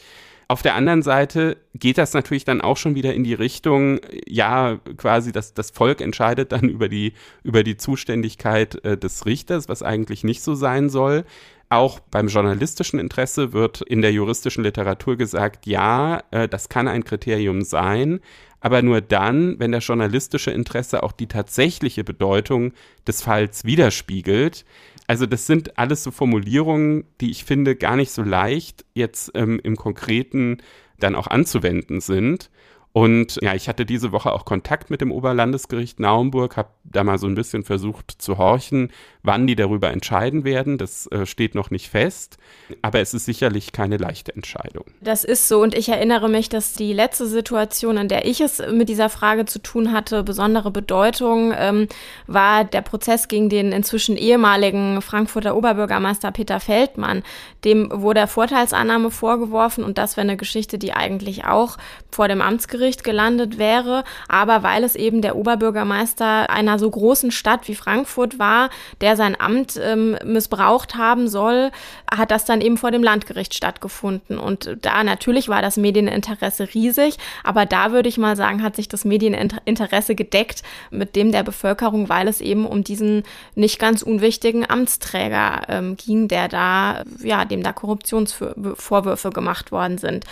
Auf der anderen Seite geht das natürlich dann auch schon wieder in die Richtung, ja, quasi das, das Volk entscheidet dann über die, über die Zuständigkeit äh, des Richters, was eigentlich nicht so sein soll. Auch beim journalistischen Interesse wird in der juristischen Literatur gesagt, ja, äh, das kann ein Kriterium sein, aber nur dann, wenn das journalistische Interesse auch die tatsächliche Bedeutung des Falls widerspiegelt. Also das sind alles so Formulierungen, die ich finde gar nicht so leicht jetzt ähm, im Konkreten dann auch anzuwenden sind. Und ja, ich hatte diese Woche auch Kontakt mit dem Oberlandesgericht Naumburg, habe da mal so ein bisschen versucht zu horchen, wann die darüber entscheiden werden. Das äh, steht noch nicht fest, aber es ist sicherlich keine leichte Entscheidung. Das ist so und ich erinnere mich, dass die letzte Situation, in der ich es mit dieser Frage zu tun hatte, besondere Bedeutung ähm, war der Prozess gegen den inzwischen ehemaligen Frankfurter Oberbürgermeister Peter Feldmann. Dem wurde Vorteilsannahme vorgeworfen und das wäre eine Geschichte, die eigentlich auch vor dem Amtsgericht Amtsgericht gelandet wäre, aber weil es eben der Oberbürgermeister einer so großen Stadt wie Frankfurt war, der sein Amt ähm, missbraucht haben soll, hat das dann eben vor dem Landgericht stattgefunden. Und da natürlich war das Medieninteresse riesig, aber da würde ich mal sagen, hat sich das Medieninteresse gedeckt mit dem der Bevölkerung, weil es eben um diesen nicht ganz unwichtigen Amtsträger ähm, ging, der da, ja, dem da Korruptionsvorwürfe gemacht worden sind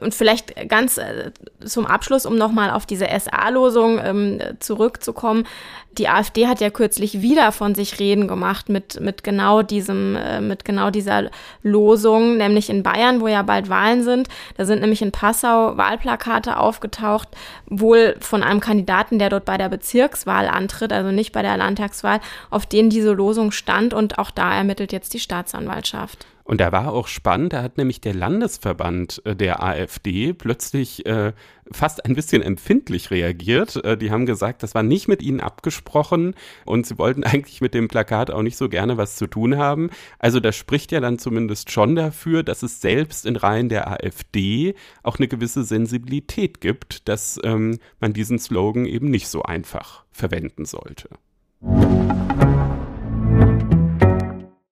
und vielleicht ganz äh, zum Abschluss, um nochmal auf diese SA-Losung ähm, zurückzukommen. Die AfD hat ja kürzlich wieder von sich reden gemacht mit, mit genau diesem, äh, mit genau dieser Losung, nämlich in Bayern, wo ja bald Wahlen sind. Da sind nämlich in Passau Wahlplakate aufgetaucht, wohl von einem Kandidaten, der dort bei der Bezirkswahl antritt, also nicht bei der Landtagswahl, auf denen diese Losung stand und auch da ermittelt jetzt die Staatsanwaltschaft. Und da war auch spannend, da hat nämlich der Landesverband äh, der AfD plötzlich äh, fast ein bisschen empfindlich reagiert. Äh, die haben gesagt, das war nicht mit ihnen abgesprochen und sie wollten eigentlich mit dem Plakat auch nicht so gerne was zu tun haben. Also das spricht ja dann zumindest schon dafür, dass es selbst in Reihen der AfD auch eine gewisse Sensibilität gibt, dass ähm, man diesen Slogan eben nicht so einfach verwenden sollte.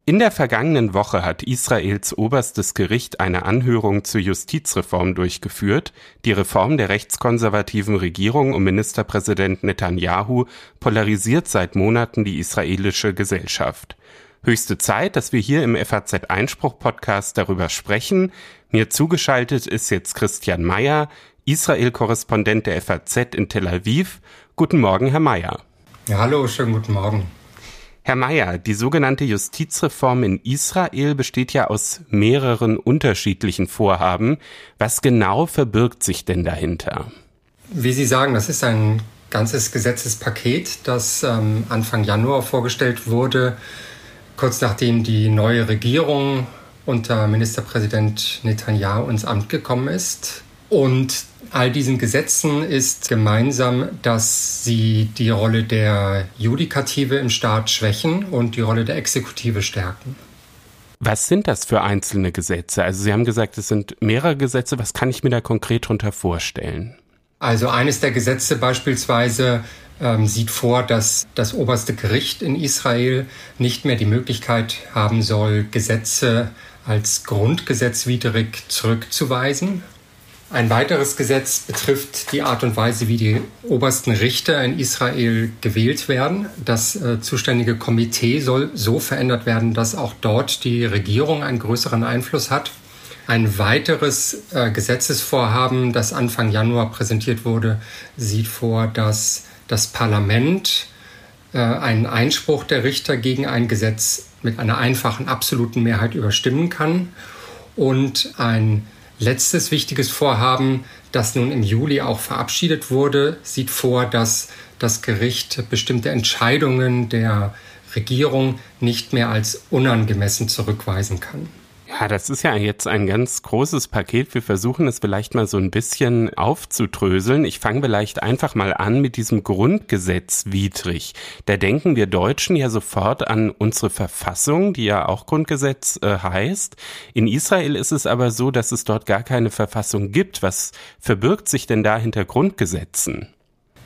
In der vergangenen Woche hat Israels oberstes Gericht eine Anhörung zur Justizreform durchgeführt. Die Reform der rechtskonservativen Regierung um Ministerpräsident Netanyahu polarisiert seit Monaten die israelische Gesellschaft. Höchste Zeit, dass wir hier im FAZ Einspruch Podcast darüber sprechen. Mir zugeschaltet ist jetzt Christian Mayer, Israel-Korrespondent der FAZ in Tel Aviv. Guten Morgen, Herr Mayer. Ja, hallo, schönen guten Morgen. Herr Mayer, die sogenannte Justizreform in Israel besteht ja aus mehreren unterschiedlichen Vorhaben. Was genau verbirgt sich denn dahinter? Wie Sie sagen, das ist ein ganzes Gesetzespaket, das ähm, Anfang Januar vorgestellt wurde, kurz nachdem die neue Regierung unter Ministerpräsident Netanyahu ins Amt gekommen ist. Und all diesen Gesetzen ist gemeinsam, dass sie die Rolle der Judikative im Staat schwächen und die Rolle der Exekutive stärken. Was sind das für einzelne Gesetze? Also Sie haben gesagt, es sind mehrere Gesetze. Was kann ich mir da konkret darunter vorstellen? Also eines der Gesetze beispielsweise ähm, sieht vor, dass das oberste Gericht in Israel nicht mehr die Möglichkeit haben soll, Gesetze als grundgesetzwidrig zurückzuweisen. Ein weiteres Gesetz betrifft die Art und Weise, wie die obersten Richter in Israel gewählt werden. Das äh, zuständige Komitee soll so verändert werden, dass auch dort die Regierung einen größeren Einfluss hat. Ein weiteres äh, Gesetzesvorhaben, das Anfang Januar präsentiert wurde, sieht vor, dass das Parlament äh, einen Einspruch der Richter gegen ein Gesetz mit einer einfachen absoluten Mehrheit überstimmen kann und ein letztes wichtiges Vorhaben, das nun im Juli auch verabschiedet wurde, sieht vor, dass das Gericht bestimmte Entscheidungen der Regierung nicht mehr als unangemessen zurückweisen kann. Ja, das ist ja jetzt ein ganz großes Paket. Wir versuchen es vielleicht mal so ein bisschen aufzudröseln. Ich fange vielleicht einfach mal an mit diesem Grundgesetz widrig. Da denken wir Deutschen ja sofort an unsere Verfassung, die ja auch Grundgesetz äh, heißt. In Israel ist es aber so, dass es dort gar keine Verfassung gibt. Was verbirgt sich denn da hinter Grundgesetzen?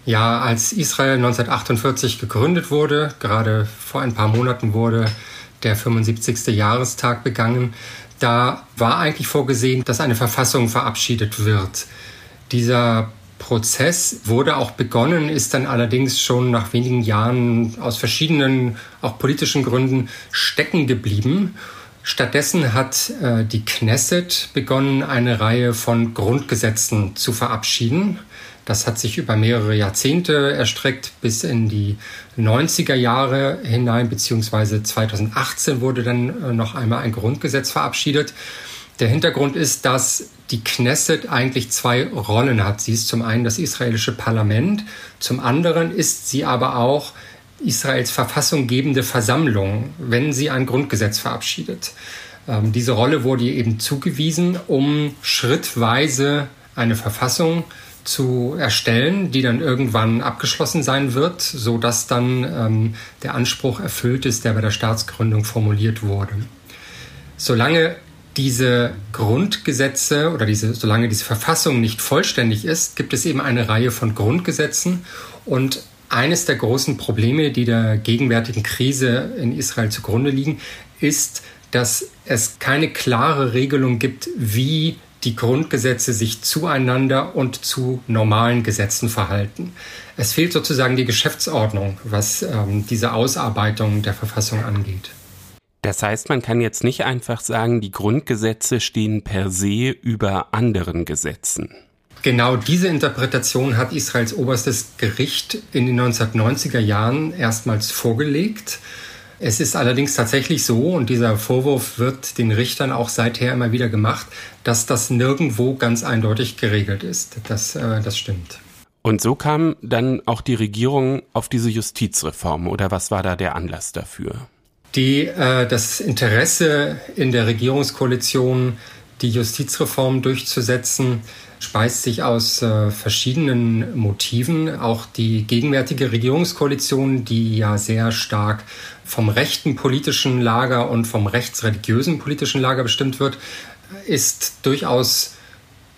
Ja, als Israel 1948 gegründet wurde, gerade vor ein paar Monaten wurde der 75. Jahrestag begangen. Da war eigentlich vorgesehen, dass eine Verfassung verabschiedet wird. Dieser Prozess wurde auch begonnen, ist dann allerdings schon nach wenigen Jahren aus verschiedenen, auch politischen Gründen stecken geblieben. Stattdessen hat äh, die Knesset begonnen, eine Reihe von Grundgesetzen zu verabschieden. Das hat sich über mehrere Jahrzehnte erstreckt bis in die 90er Jahre hinein, beziehungsweise 2018 wurde dann äh, noch einmal ein Grundgesetz verabschiedet. Der Hintergrund ist, dass die Knesset eigentlich zwei Rollen hat. Sie ist zum einen das israelische Parlament, zum anderen ist sie aber auch Israels verfassunggebende Versammlung, wenn sie ein Grundgesetz verabschiedet. Ähm, diese Rolle wurde ihr eben zugewiesen, um schrittweise eine Verfassung zu erstellen, die dann irgendwann abgeschlossen sein wird, so dass dann ähm, der Anspruch erfüllt ist, der bei der Staatsgründung formuliert wurde. Solange diese Grundgesetze oder diese, solange diese Verfassung nicht vollständig ist, gibt es eben eine Reihe von Grundgesetzen und eines der großen Probleme, die der gegenwärtigen Krise in Israel zugrunde liegen, ist, dass es keine klare Regelung gibt, wie die Grundgesetze sich zueinander und zu normalen Gesetzen verhalten. Es fehlt sozusagen die Geschäftsordnung, was ähm, diese Ausarbeitung der Verfassung angeht. Das heißt, man kann jetzt nicht einfach sagen, die Grundgesetze stehen per se über anderen Gesetzen. Genau diese Interpretation hat Israels oberstes Gericht in den 1990er Jahren erstmals vorgelegt. Es ist allerdings tatsächlich so, und dieser Vorwurf wird den Richtern auch seither immer wieder gemacht, dass das nirgendwo ganz eindeutig geregelt ist. Das, äh, das stimmt. Und so kam dann auch die Regierung auf diese Justizreform, oder was war da der Anlass dafür? Die, äh, das Interesse in der Regierungskoalition, die Justizreform durchzusetzen, speist sich aus äh, verschiedenen Motiven. Auch die gegenwärtige Regierungskoalition, die ja sehr stark vom rechten politischen Lager und vom rechtsreligiösen politischen Lager bestimmt wird, ist durchaus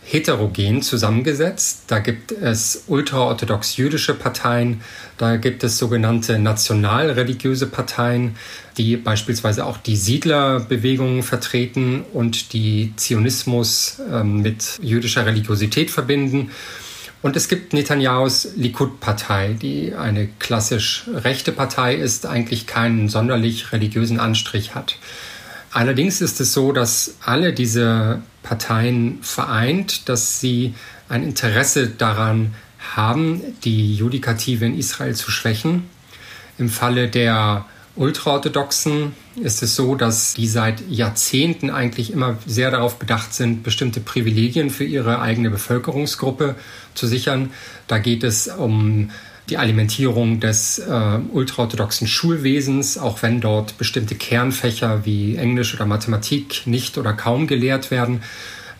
heterogen zusammengesetzt. Da gibt es ultraorthodox jüdische Parteien, da gibt es sogenannte nationalreligiöse Parteien, die beispielsweise auch die Siedlerbewegungen vertreten und die Zionismus äh, mit jüdischer Religiosität verbinden. Und es gibt Netanyahus Likud-Partei, die eine klassisch rechte Partei ist, eigentlich keinen sonderlich religiösen Anstrich hat. Allerdings ist es so, dass alle diese Parteien vereint, dass sie ein Interesse daran haben, die Judikative in Israel zu schwächen. Im Falle der Ultraorthodoxen ist es so, dass die seit Jahrzehnten eigentlich immer sehr darauf bedacht sind, bestimmte Privilegien für ihre eigene Bevölkerungsgruppe zu sichern. Da geht es um die Alimentierung des äh, ultraorthodoxen Schulwesens, auch wenn dort bestimmte Kernfächer wie Englisch oder Mathematik nicht oder kaum gelehrt werden.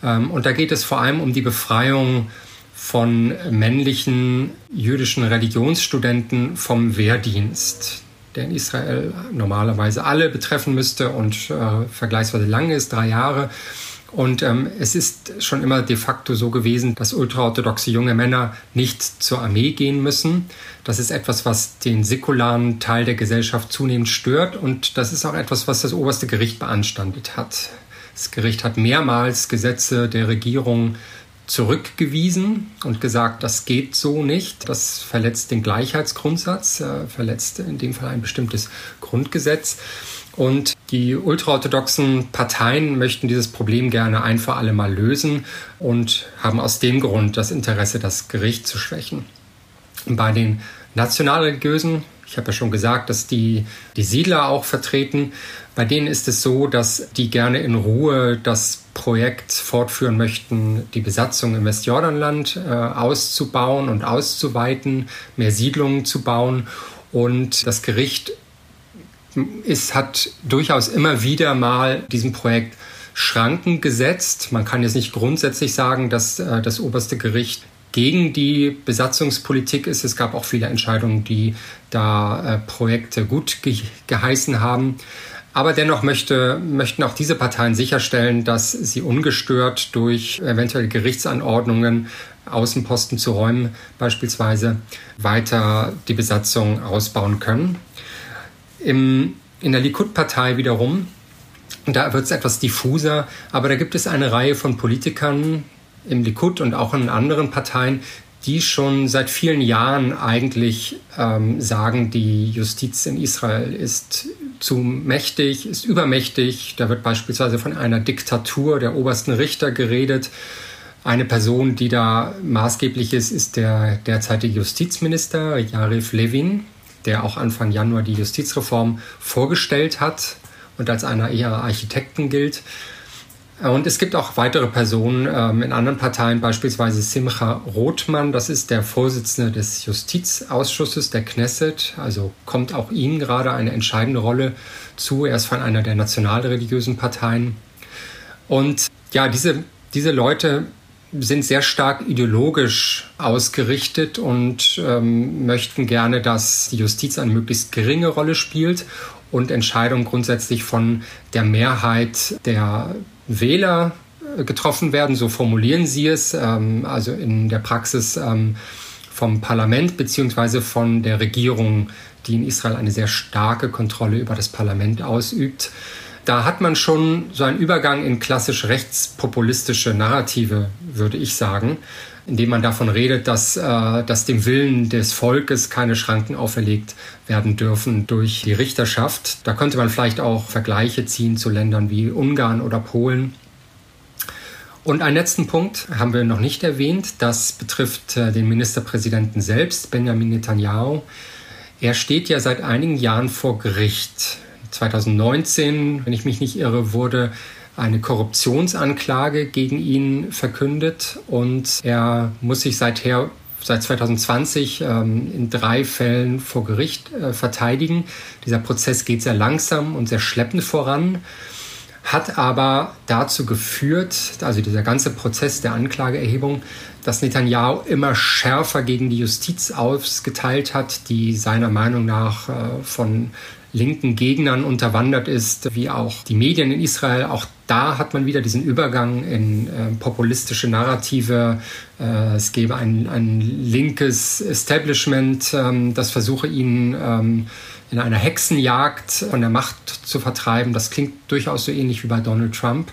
Ähm, und da geht es vor allem um die Befreiung von männlichen jüdischen Religionsstudenten vom Wehrdienst der in Israel normalerweise alle betreffen müsste und äh, vergleichsweise lang ist, drei Jahre. Und ähm, es ist schon immer de facto so gewesen, dass ultraorthodoxe junge Männer nicht zur Armee gehen müssen. Das ist etwas, was den säkularen Teil der Gesellschaft zunehmend stört und das ist auch etwas, was das oberste Gericht beanstandet hat. Das Gericht hat mehrmals Gesetze der Regierung zurückgewiesen und gesagt, das geht so nicht. Das verletzt den Gleichheitsgrundsatz, äh, verletzt in dem Fall ein bestimmtes Grundgesetz. Und die ultraorthodoxen Parteien möchten dieses Problem gerne ein für alle Mal lösen und haben aus dem Grund das Interesse, das Gericht zu schwächen. Bei den nationalreligiösen, ich habe ja schon gesagt, dass die die Siedler auch vertreten, bei denen ist es so, dass die gerne in Ruhe das Projekt fortführen möchten, die Besatzung im Westjordanland äh, auszubauen und auszuweiten, mehr Siedlungen zu bauen. Und das Gericht ist, hat durchaus immer wieder mal diesem Projekt Schranken gesetzt. Man kann jetzt nicht grundsätzlich sagen, dass äh, das oberste Gericht gegen die Besatzungspolitik ist. Es gab auch viele Entscheidungen, die da äh, Projekte gut ge geheißen haben. Aber dennoch möchte, möchten auch diese Parteien sicherstellen, dass sie ungestört durch eventuelle Gerichtsanordnungen, Außenposten zu räumen beispielsweise, weiter die Besatzung ausbauen können. Im, in der Likud-Partei wiederum, da wird es etwas diffuser, aber da gibt es eine Reihe von Politikern im Likud und auch in anderen Parteien, die schon seit vielen Jahren eigentlich ähm, sagen, die Justiz in Israel ist zu mächtig, ist übermächtig. Da wird beispielsweise von einer Diktatur der obersten Richter geredet. Eine Person, die da maßgeblich ist, ist der derzeitige Justizminister Yarif Levin, der auch Anfang Januar die Justizreform vorgestellt hat und als einer ihrer Architekten gilt. Und es gibt auch weitere Personen ähm, in anderen Parteien, beispielsweise Simcha Rothmann, das ist der Vorsitzende des Justizausschusses der Knesset, also kommt auch ihm gerade eine entscheidende Rolle zu. Er ist von einer der nationalreligiösen Parteien. Und ja, diese, diese Leute sind sehr stark ideologisch ausgerichtet und ähm, möchten gerne, dass die Justiz eine möglichst geringe Rolle spielt und Entscheidungen grundsätzlich von der Mehrheit der Wähler äh, getroffen werden, so formulieren sie es, ähm, also in der Praxis ähm, vom Parlament beziehungsweise von der Regierung, die in Israel eine sehr starke Kontrolle über das Parlament ausübt. Da hat man schon so einen Übergang in klassisch rechtspopulistische Narrative, würde ich sagen, indem man davon redet, dass, äh, dass dem Willen des Volkes keine Schranken auferlegt werden dürfen durch die Richterschaft. Da könnte man vielleicht auch Vergleiche ziehen zu Ländern wie Ungarn oder Polen. Und einen letzten Punkt haben wir noch nicht erwähnt. Das betrifft äh, den Ministerpräsidenten selbst, Benjamin Netanyahu. Er steht ja seit einigen Jahren vor Gericht. 2019, wenn ich mich nicht irre, wurde eine Korruptionsanklage gegen ihn verkündet und er muss sich seither seit 2020 ähm, in drei Fällen vor Gericht äh, verteidigen. Dieser Prozess geht sehr langsam und sehr schleppend voran, hat aber dazu geführt, also dieser ganze Prozess der Anklageerhebung, dass Netanyahu immer schärfer gegen die Justiz ausgeteilt hat, die seiner Meinung nach äh, von linken Gegnern unterwandert ist, wie auch die Medien in Israel. Auch da hat man wieder diesen Übergang in äh, populistische Narrative. Äh, es gäbe ein, ein linkes Establishment, ähm, das versuche ihn ähm, in einer Hexenjagd von der Macht zu vertreiben. Das klingt durchaus so ähnlich wie bei Donald Trump.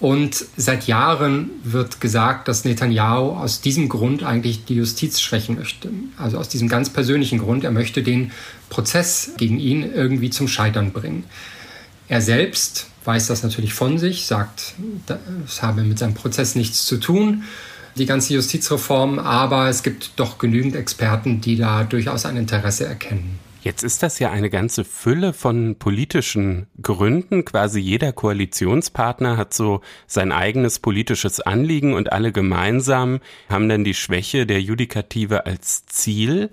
Und seit Jahren wird gesagt, dass Netanyahu aus diesem Grund eigentlich die Justiz schwächen möchte. Also aus diesem ganz persönlichen Grund. Er möchte den Prozess gegen ihn irgendwie zum Scheitern bringen. Er selbst weiß das natürlich von sich, sagt, es habe mit seinem Prozess nichts zu tun, die ganze Justizreform, aber es gibt doch genügend Experten, die da durchaus ein Interesse erkennen. Jetzt ist das ja eine ganze Fülle von politischen Gründen. Quasi jeder Koalitionspartner hat so sein eigenes politisches Anliegen und alle gemeinsam haben dann die Schwäche der Judikative als Ziel.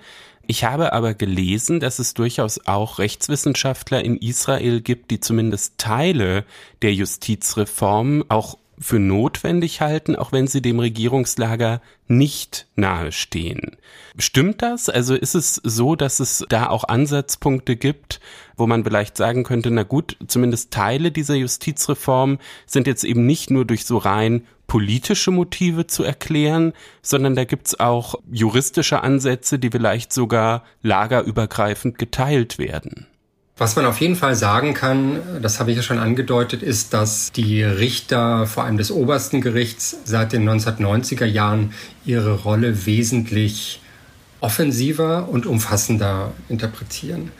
Ich habe aber gelesen, dass es durchaus auch Rechtswissenschaftler in Israel gibt, die zumindest Teile der Justizreform auch für notwendig halten, auch wenn sie dem Regierungslager nicht nahestehen. Stimmt das? Also ist es so, dass es da auch Ansatzpunkte gibt, wo man vielleicht sagen könnte, na gut, zumindest Teile dieser Justizreform sind jetzt eben nicht nur durch so rein politische Motive zu erklären, sondern da gibt's auch juristische Ansätze, die vielleicht sogar lagerübergreifend geteilt werden. Was man auf jeden Fall sagen kann, das habe ich ja schon angedeutet, ist, dass die Richter, vor allem des obersten Gerichts, seit den 1990er Jahren ihre Rolle wesentlich offensiver und umfassender interpretieren.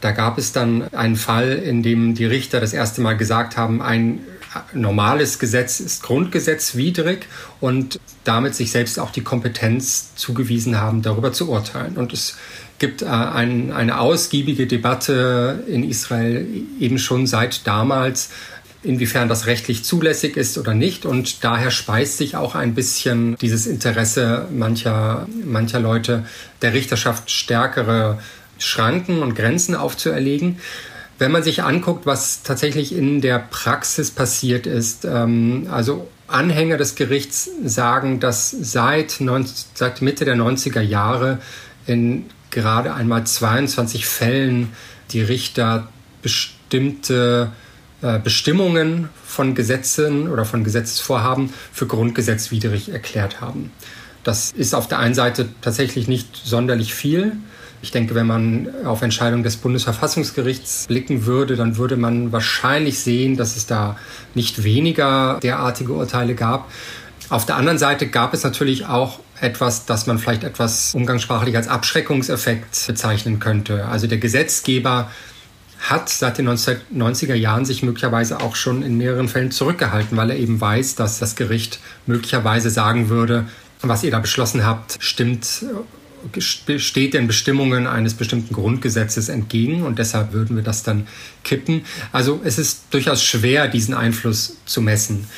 Da gab es dann einen Fall, in dem die Richter das erste Mal gesagt haben, ein normales Gesetz ist grundgesetzwidrig und damit sich selbst auch die Kompetenz zugewiesen haben, darüber zu urteilen. Und es gibt äh, ein, eine ausgiebige Debatte in Israel eben schon seit damals, inwiefern das rechtlich zulässig ist oder nicht. Und daher speist sich auch ein bisschen dieses Interesse mancher, mancher Leute, der Richterschaft stärkere Schranken und Grenzen aufzuerlegen. Wenn man sich anguckt, was tatsächlich in der Praxis passiert ist, ähm, also Anhänger des Gerichts sagen, dass seit, 90, seit Mitte der 90er Jahre in gerade einmal 22 Fällen die Richter bestimmte äh, Bestimmungen von Gesetzen oder von Gesetzesvorhaben für grundgesetzwidrig erklärt haben. Das ist auf der einen Seite tatsächlich nicht sonderlich viel. Ich denke, wenn man auf Entscheidungen des Bundesverfassungsgerichts blicken würde, dann würde man wahrscheinlich sehen, dass es da nicht weniger derartige Urteile gab. Auf der anderen Seite gab es natürlich auch etwas, das man vielleicht etwas umgangssprachlich als Abschreckungseffekt bezeichnen könnte. Also der Gesetzgeber hat seit den 1990er Jahren sich möglicherweise auch schon in mehreren Fällen zurückgehalten, weil er eben weiß, dass das Gericht möglicherweise sagen würde, was ihr da beschlossen habt, stimmt steht den Bestimmungen eines bestimmten Grundgesetzes entgegen und deshalb würden wir das dann kippen. Also es ist durchaus schwer, diesen Einfluss zu messen.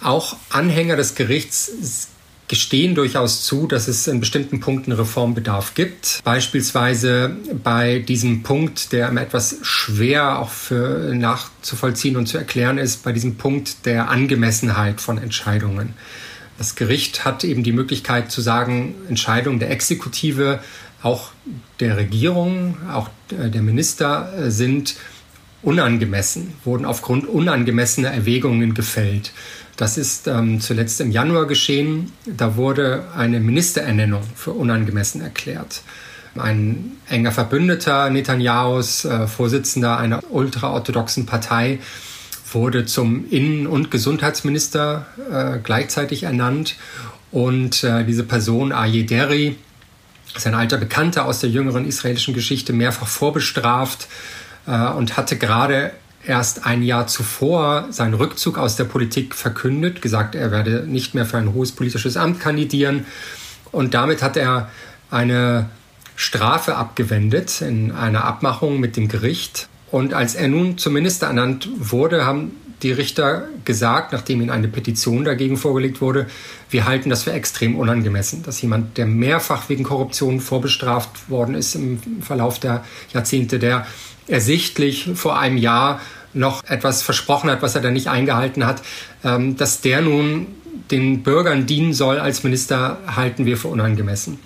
Auch Anhänger des Gerichts gestehen durchaus zu, dass es in bestimmten Punkten Reformbedarf gibt. Beispielsweise bei diesem Punkt, der etwas schwer auch für nachzuvollziehen und zu erklären ist, bei diesem Punkt der Angemessenheit von Entscheidungen. Das Gericht hat eben die Möglichkeit zu sagen, Entscheidungen der Exekutive, auch der Regierung, auch der Minister sind unangemessen, wurden aufgrund unangemessener Erwägungen gefällt. Das ist ähm, zuletzt im Januar geschehen. Da wurde eine Ministerernennung für unangemessen erklärt. Ein enger Verbündeter Netanyahus, äh, Vorsitzender einer ultraorthodoxen Partei, wurde zum Innen- und Gesundheitsminister äh, gleichzeitig ernannt. Und äh, diese Person, Aye Deri, ist ein alter Bekannter aus der jüngeren israelischen Geschichte, mehrfach vorbestraft äh, und hatte gerade erst ein Jahr zuvor seinen Rückzug aus der Politik verkündet, gesagt, er werde nicht mehr für ein hohes politisches Amt kandidieren. Und damit hat er eine Strafe abgewendet in einer Abmachung mit dem Gericht. Und als er nun zum Minister ernannt wurde, haben die Richter gesagt, nachdem ihnen eine Petition dagegen vorgelegt wurde, wir halten das für extrem unangemessen, dass jemand, der mehrfach wegen Korruption vorbestraft worden ist im Verlauf der Jahrzehnte, der ersichtlich vor einem Jahr noch etwas versprochen hat, was er dann nicht eingehalten hat, ähm, dass der nun den Bürgern dienen soll als Minister, halten wir für unangemessen.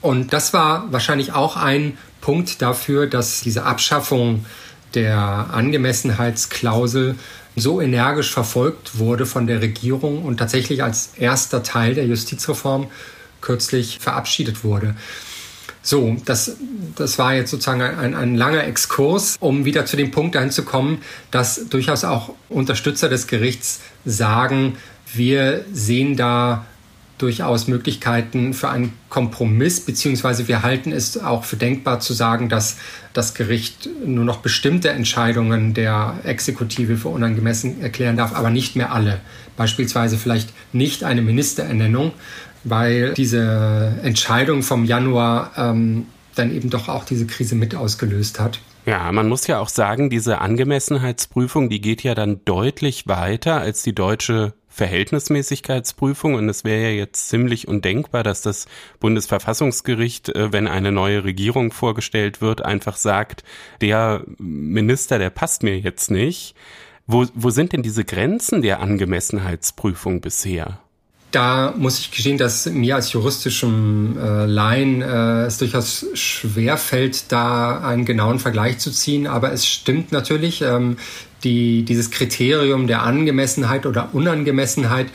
Und das war wahrscheinlich auch ein Punkt dafür, dass diese Abschaffung der Angemessenheitsklausel so energisch verfolgt wurde von der Regierung und tatsächlich als erster Teil der Justizreform kürzlich verabschiedet wurde. So, das, das war jetzt sozusagen ein, ein langer Exkurs, um wieder zu dem Punkt dahin zu kommen, dass durchaus auch Unterstützer des Gerichts sagen, wir sehen da durchaus Möglichkeiten für einen Kompromiss, beziehungsweise wir halten es auch für denkbar zu sagen, dass das Gericht nur noch bestimmte Entscheidungen der Exekutive für unangemessen erklären darf, aber nicht mehr alle. Beispielsweise vielleicht nicht eine Ministerernennung, weil diese Entscheidung vom Januar ähm, dann eben doch auch diese Krise mit ausgelöst hat. Ja, man muss ja auch sagen, diese Angemessenheitsprüfung, die geht ja dann deutlich weiter als die deutsche Verhältnismäßigkeitsprüfung und es wäre ja jetzt ziemlich undenkbar, dass das Bundesverfassungsgericht, äh, wenn eine neue Regierung vorgestellt wird, einfach sagt, der Minister, der passt mir jetzt nicht. Wo, wo sind denn diese Grenzen der Angemessenheitsprüfung bisher? Da muss ich gestehen, dass mir als juristischem äh, Laien äh, es durchaus schwer fällt, da einen genauen Vergleich zu ziehen. Aber es stimmt natürlich, ähm, die, dieses Kriterium der Angemessenheit oder Unangemessenheit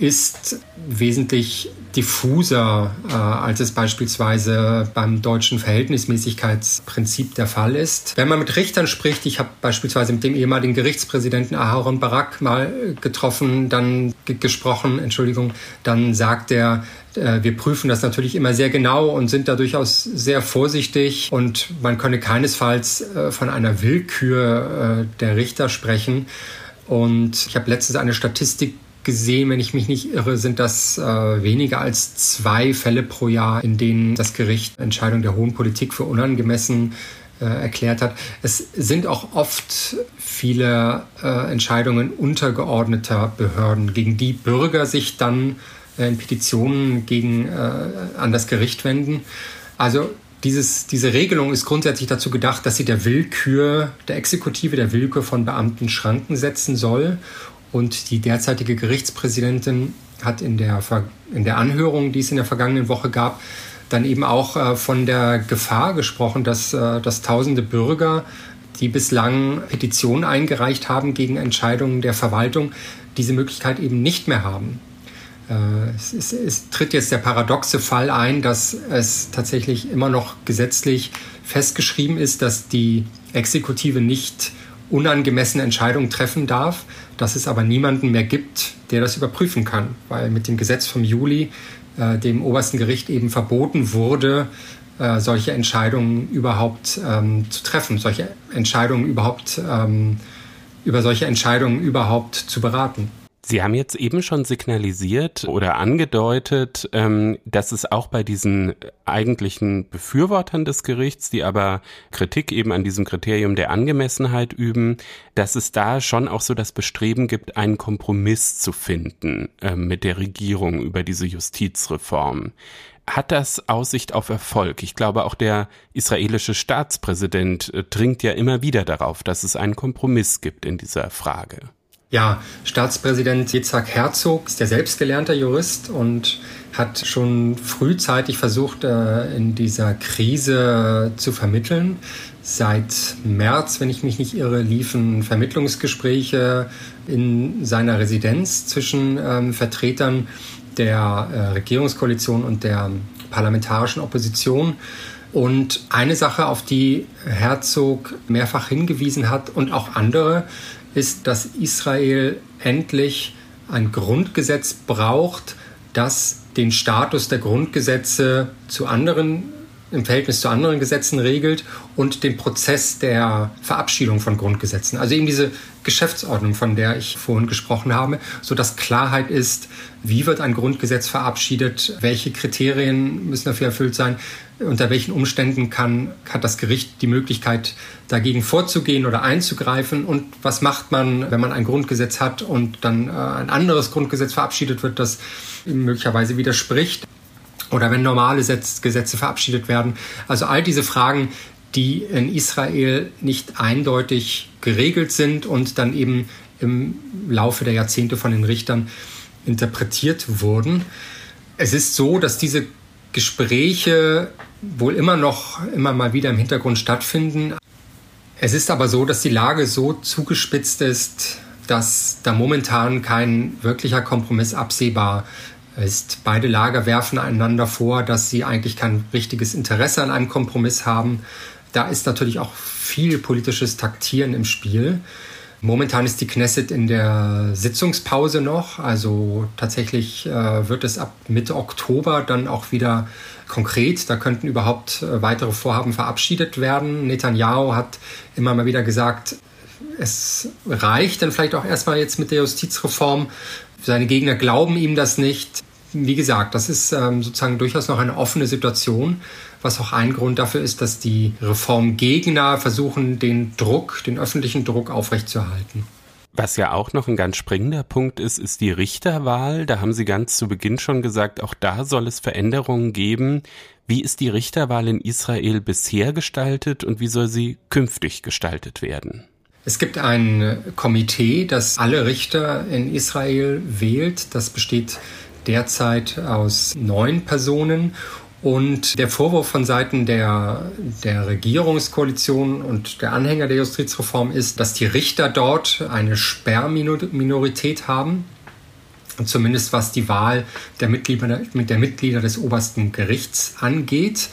ist wesentlich diffuser, äh, als es beispielsweise beim deutschen Verhältnismäßigkeitsprinzip der Fall ist. Wenn man mit Richtern spricht, ich habe beispielsweise mit dem ehemaligen Gerichtspräsidenten Aharon Barak mal getroffen, dann gesprochen, Entschuldigung, dann sagt er, äh, wir prüfen das natürlich immer sehr genau und sind da durchaus sehr vorsichtig und man könne keinesfalls äh, von einer Willkür äh, der Richter sprechen. Und ich habe letztens eine Statistik gesehen, wenn ich mich nicht irre, sind das äh, weniger als zwei Fälle pro Jahr, in denen das Gericht Entscheidungen der hohen Politik für unangemessen äh, erklärt hat. Es sind auch oft viele äh, Entscheidungen untergeordneter Behörden, gegen die Bürger sich dann in Petitionen gegen, äh, an das Gericht wenden. Also Dieses, diese Regelung ist grundsätzlich dazu gedacht, dass sie der Willkür der Exekutive, der Willkür von Beamten Schranken setzen soll. Und die derzeitige Gerichtspräsidentin hat in der, in der Anhörung, die es in der vergangenen Woche gab, dann eben auch äh, von der Gefahr gesprochen, dass, äh, dass tausende Bürger, die bislang Petitionen eingereicht haben gegen Entscheidungen der Verwaltung, diese Möglichkeit eben nicht mehr haben. Äh, es, es, es, tritt jetzt der paradoxe Fall ein, dass es tatsächlich immer noch gesetzlich festgeschrieben ist, dass die Exekutive nicht unangemessene Entscheidungen treffen darf, dass es aber niemanden mehr gibt, der das überprüfen kann, weil mit dem Gesetz vom Juli äh, dem obersten Gericht eben verboten wurde, äh, solche Entscheidungen überhaupt ähm, zu treffen, solche Entscheidungen überhaupt ähm, über solche Entscheidungen überhaupt zu beraten. Sie haben jetzt eben schon signalisiert oder angedeutet, ähm, dass es auch bei diesen eigentlichen Befürwortern des Gerichts, die aber Kritik eben an diesem Kriterium der Angemessenheit üben, dass es da schon auch so das Bestreben gibt, einen Kompromiss zu finden äh, mit der Regierung über diese Justizreform. Hat das Aussicht auf Erfolg? Ich glaube, auch der israelische Staatspräsident äh, dringt ja immer wieder darauf, dass es einen Kompromiss gibt in dieser Frage. Ja, Staatspräsident Yitzhak Herzog ist der selbstgelernter Jurist und hat schon frühzeitig versucht, äh, in dieser Krise zu vermitteln. Seit März, wenn ich mich nicht irre, liefen Vermittlungsgespräche in seiner Residenz zwischen ähm, Vertretern der äh, Regierungskoalition und der parlamentarischen Opposition. Und eine Sache, auf die Herzog mehrfach hingewiesen hat und auch andere, ist, dass Israel endlich ein Grundgesetz braucht, das den Status der Grundgesetze zu anderen im Verhältnis zu anderen Gesetzen regelt und den Prozess der Verabschiedung von Grundgesetzen. Also eben diese Geschäftsordnung, von der ich vorhin gesprochen habe, so dass Klarheit ist, wie wird ein Grundgesetz verabschiedet, welche Kriterien müssen dafür erfüllt sein, unter welchen Umständen kann, hat das Gericht die Möglichkeit, dagegen vorzugehen oder einzugreifen und was macht man, wenn man ein Grundgesetz hat und dann äh, ein anderes Grundgesetz verabschiedet wird, das möglicherweise widerspricht oder wenn normale Gesetze verabschiedet werden. Also all diese Fragen, die in Israel nicht eindeutig geregelt sind und dann eben im Laufe der Jahrzehnte von den Richtern interpretiert wurden. Es ist so, dass diese Gespräche wohl immer noch immer mal wieder im Hintergrund stattfinden. Es ist aber so, dass die Lage so zugespitzt ist, dass da momentan kein wirklicher Kompromiss absehbar ist. Beide Lager werfen einander vor, dass sie eigentlich kein richtiges Interesse an einem Kompromiss haben. Da ist natürlich auch viel politisches Taktieren im Spiel. Momentan ist die Knesset in der Sitzungspause noch. Also tatsächlich äh, wird es ab Mitte Oktober dann auch wieder konkret. Da könnten überhaupt äh, weitere Vorhaben verabschiedet werden. Netanyahu hat immer mal wieder gesagt, es reicht dann vielleicht auch erstmal jetzt mit der Justizreform. Seine Gegner glauben ihm das nicht. Wie gesagt, das ist ähm, sozusagen durchaus noch eine offene Situation, was auch ein Grund dafür ist, dass die Reformgegner versuchen, den Druck, den öffentlichen Druck aufrechtzuerhalten. Was ja auch noch ein ganz springender Punkt ist, ist die Richterwahl. Da haben Sie ganz zu Beginn schon gesagt, auch da soll es Veränderungen geben. Wie ist die Richterwahl in Israel bisher gestaltet und wie soll sie künftig gestaltet werden? Es gibt ein Komitee, das alle Richter in Israel wählt. Das besteht derzeit aus neun Personen und der Vorwurf von Seiten der, der Regierungskoalition und der Anhänger der Justizreform ist, dass die Richter dort eine Sperrminorität haben. Zumindest was die Wahl der Mitglieder, der Mitglieder des obersten Gerichts angeht.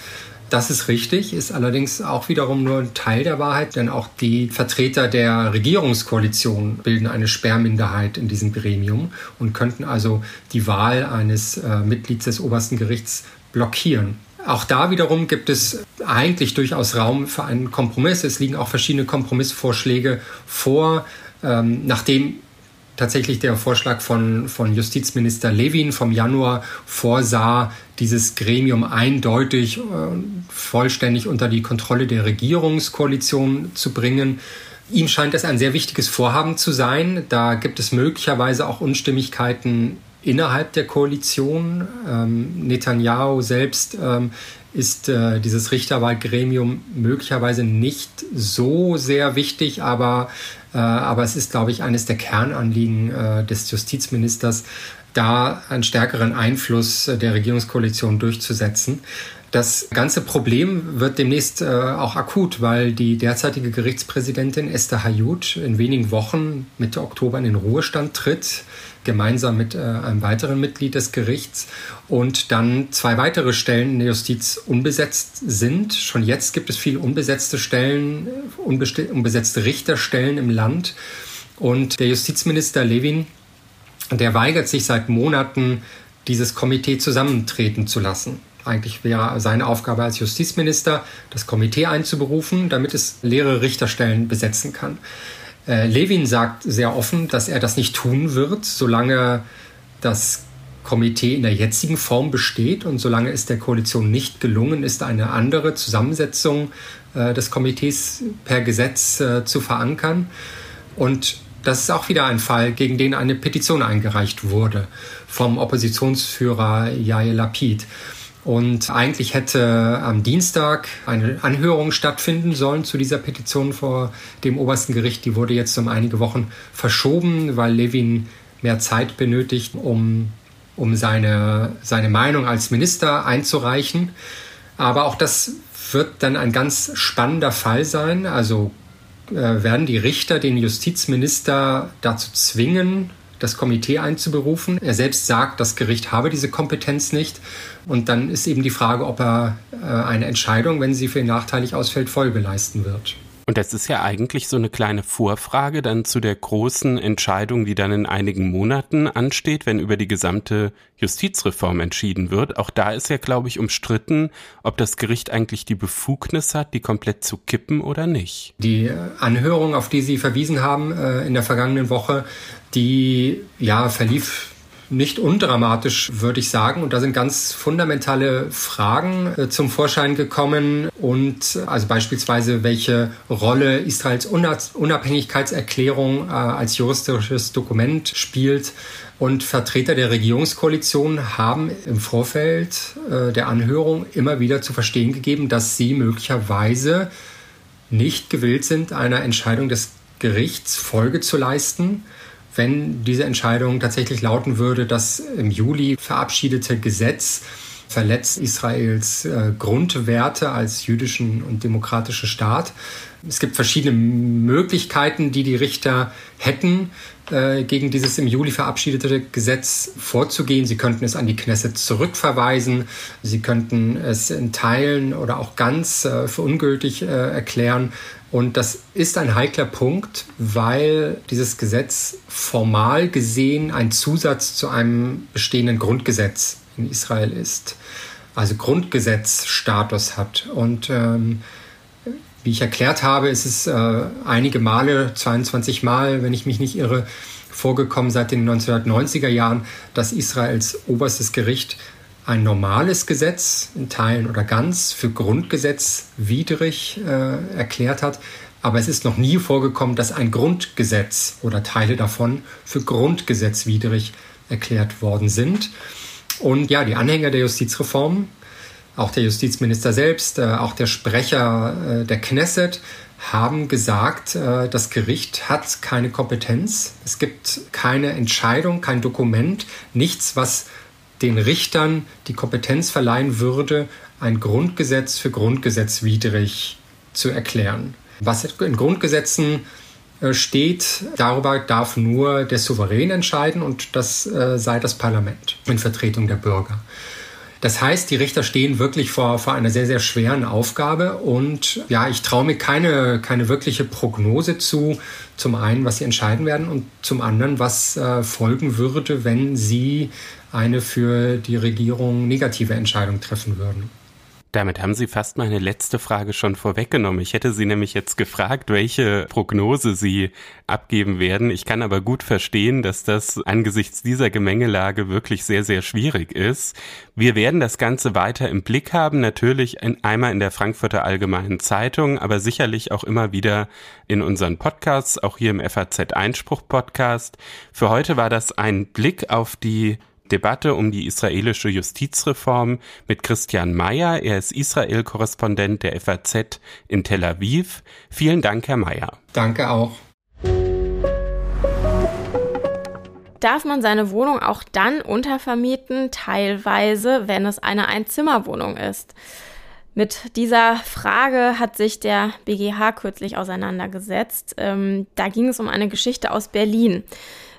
Das ist richtig, ist allerdings auch wiederum nur ein Teil der Wahrheit, denn auch die Vertreter der Regierungskoalition bilden eine Sperrminderheit in diesem Gremium und könnten also die Wahl eines äh, Mitglieds des obersten Gerichts blockieren. Auch da wiederum gibt es eigentlich durchaus Raum für einen Kompromiss. Es liegen auch verschiedene Kompromissvorschläge vor, ähm, nachdem tatsächlich der Vorschlag von, von Justizminister Levin vom Januar vorsah, dieses Gremium eindeutig äh, vollständig unter die Kontrolle der Regierungskoalition zu bringen. Ihm scheint es ein sehr wichtiges Vorhaben zu sein. Da gibt es möglicherweise auch Unstimmigkeiten innerhalb der Koalition. Ähm, Netanyahu selbst ähm, ist äh, dieses Richterwahlgremium möglicherweise nicht so sehr wichtig, aber, äh, aber es ist, glaube ich, eines der Kernanliegen äh, des Justizministers, da einen stärkeren Einfluss der Regierungskoalition durchzusetzen. Das ganze Problem wird demnächst äh, auch akut, weil die derzeitige Gerichtspräsidentin Esther Hayut in wenigen Wochen Mitte Oktober in den Ruhestand tritt, gemeinsam mit äh, einem weiteren Mitglied des Gerichts und dann zwei weitere Stellen in der Justiz unbesetzt sind. Schon jetzt gibt es viele unbesetzte Stellen, unbesetzte Richterstellen im Land und der Justizminister Levin, der weigert sich seit Monaten, dieses Komitee zusammentreten zu lassen. Eigentlich wäre seine Aufgabe als Justizminister, das Komitee einzuberufen, damit es leere Richterstellen besetzen kann. Äh, Levin sagt sehr offen, dass er das nicht tun wird, solange das Komitee in der jetzigen Form besteht und solange es der Koalition nicht gelungen ist, eine andere Zusammensetzung äh, des Komitees per Gesetz äh, zu verankern. Und das ist auch wieder ein Fall, gegen den eine Petition eingereicht wurde vom Oppositionsführer Yair Lapid. Und eigentlich hätte am Dienstag eine Anhörung stattfinden sollen zu dieser Petition vor dem obersten Gericht. Die wurde jetzt um einige Wochen verschoben, weil Levin mehr Zeit benötigt, um, um seine, seine Meinung als Minister einzureichen. Aber auch das wird dann ein ganz spannender Fall sein. Also äh, werden die Richter den Justizminister dazu zwingen, das Komitee einzuberufen. Er selbst sagt, das Gericht habe diese Kompetenz nicht. Und dann ist eben die Frage, ob er äh, eine Entscheidung, wenn sie für ihn nachteilig ausfällt, Folge leisten wird. Und das ist ja eigentlich so eine kleine Vorfrage dann zu der großen Entscheidung, die dann in einigen Monaten ansteht, wenn über die gesamte Justizreform entschieden wird. Auch da ist ja, glaube ich, umstritten, ob das Gericht eigentlich die Befugnis hat, die komplett zu kippen oder nicht. Die Anhörung, auf die Sie verwiesen haben äh, in der vergangenen Woche, die ja verlief nicht undramatisch, würde ich sagen. Und da sind ganz fundamentale Fragen äh, zum Vorschein gekommen. Und also beispielsweise, welche Rolle Israels Unabhängigkeitserklärung äh, als juristisches Dokument spielt. Und Vertreter der Regierungskoalition haben im Vorfeld äh, der Anhörung immer wieder zu verstehen gegeben, dass sie möglicherweise nicht gewillt sind, einer Entscheidung des Gerichts Folge zu leisten wenn diese Entscheidung tatsächlich lauten würde, das im Juli verabschiedete Gesetz verletzt Israels äh, Grundwerte als jüdischen und demokratischen Staat. Es gibt verschiedene Möglichkeiten, die die Richter hätten, äh, gegen dieses im Juli verabschiedete Gesetz vorzugehen. Sie könnten es an die Knesset zurückverweisen. Sie könnten es in Teilen oder auch ganz äh, für ungültig äh, erklären. Und das ist ein heikler Punkt, weil dieses Gesetz formal gesehen ein Zusatz zu einem bestehenden Grundgesetz in Israel ist. Also Grundgesetzstatus hat. Und ähm, wie ich erklärt habe, ist es äh, einige Male, 22 Mal, wenn ich mich nicht irre, vorgekommen seit den 1990er Jahren, dass Israels oberstes Gericht ein normales Gesetz in Teilen oder ganz für grundgesetzwidrig äh, erklärt hat. Aber es ist noch nie vorgekommen, dass ein Grundgesetz oder Teile davon für grundgesetzwidrig erklärt worden sind. Und ja, die Anhänger der Justizreform, auch der Justizminister selbst, äh, auch der Sprecher äh, der Knesset haben gesagt, äh, das Gericht hat keine Kompetenz. Es gibt keine Entscheidung, kein Dokument, nichts, was den Richtern die Kompetenz verleihen würde, ein Grundgesetz für grundgesetzwidrig zu erklären. Was in Grundgesetzen äh, steht, darüber darf nur der Souverän entscheiden und das äh, sei das Parlament in Vertretung der Bürger. Das heißt, die Richter stehen wirklich vor, vor einer sehr, sehr schweren Aufgabe und ja, ich traue mir keine, keine wirkliche Prognose zu, zum einen, was sie entscheiden werden und zum anderen, was äh, folgen würde, wenn sie eine für die Regierung negative Entscheidung treffen würden. Damit haben Sie fast meine letzte Frage schon vorweggenommen. Ich hätte Sie nämlich jetzt gefragt, welche Prognose Sie abgeben werden. Ich kann aber gut verstehen, dass das angesichts dieser Gemengelage wirklich sehr, sehr schwierig ist. Wir werden das Ganze weiter im Blick haben, natürlich in, einmal in der Frankfurter Allgemeinen Zeitung, aber sicherlich auch immer wieder in unseren Podcasts, auch hier im FAZ Einspruch Podcast. Für heute war das ein Blick auf die Debatte um die israelische Justizreform mit Christian Mayer. Er ist Israel-Korrespondent der FAZ in Tel Aviv. Vielen Dank, Herr Mayer. Danke auch. Darf man seine Wohnung auch dann untervermieten, teilweise, wenn es eine Einzimmerwohnung ist? Mit dieser Frage hat sich der BGH kürzlich auseinandergesetzt. Ähm, da ging es um eine Geschichte aus Berlin.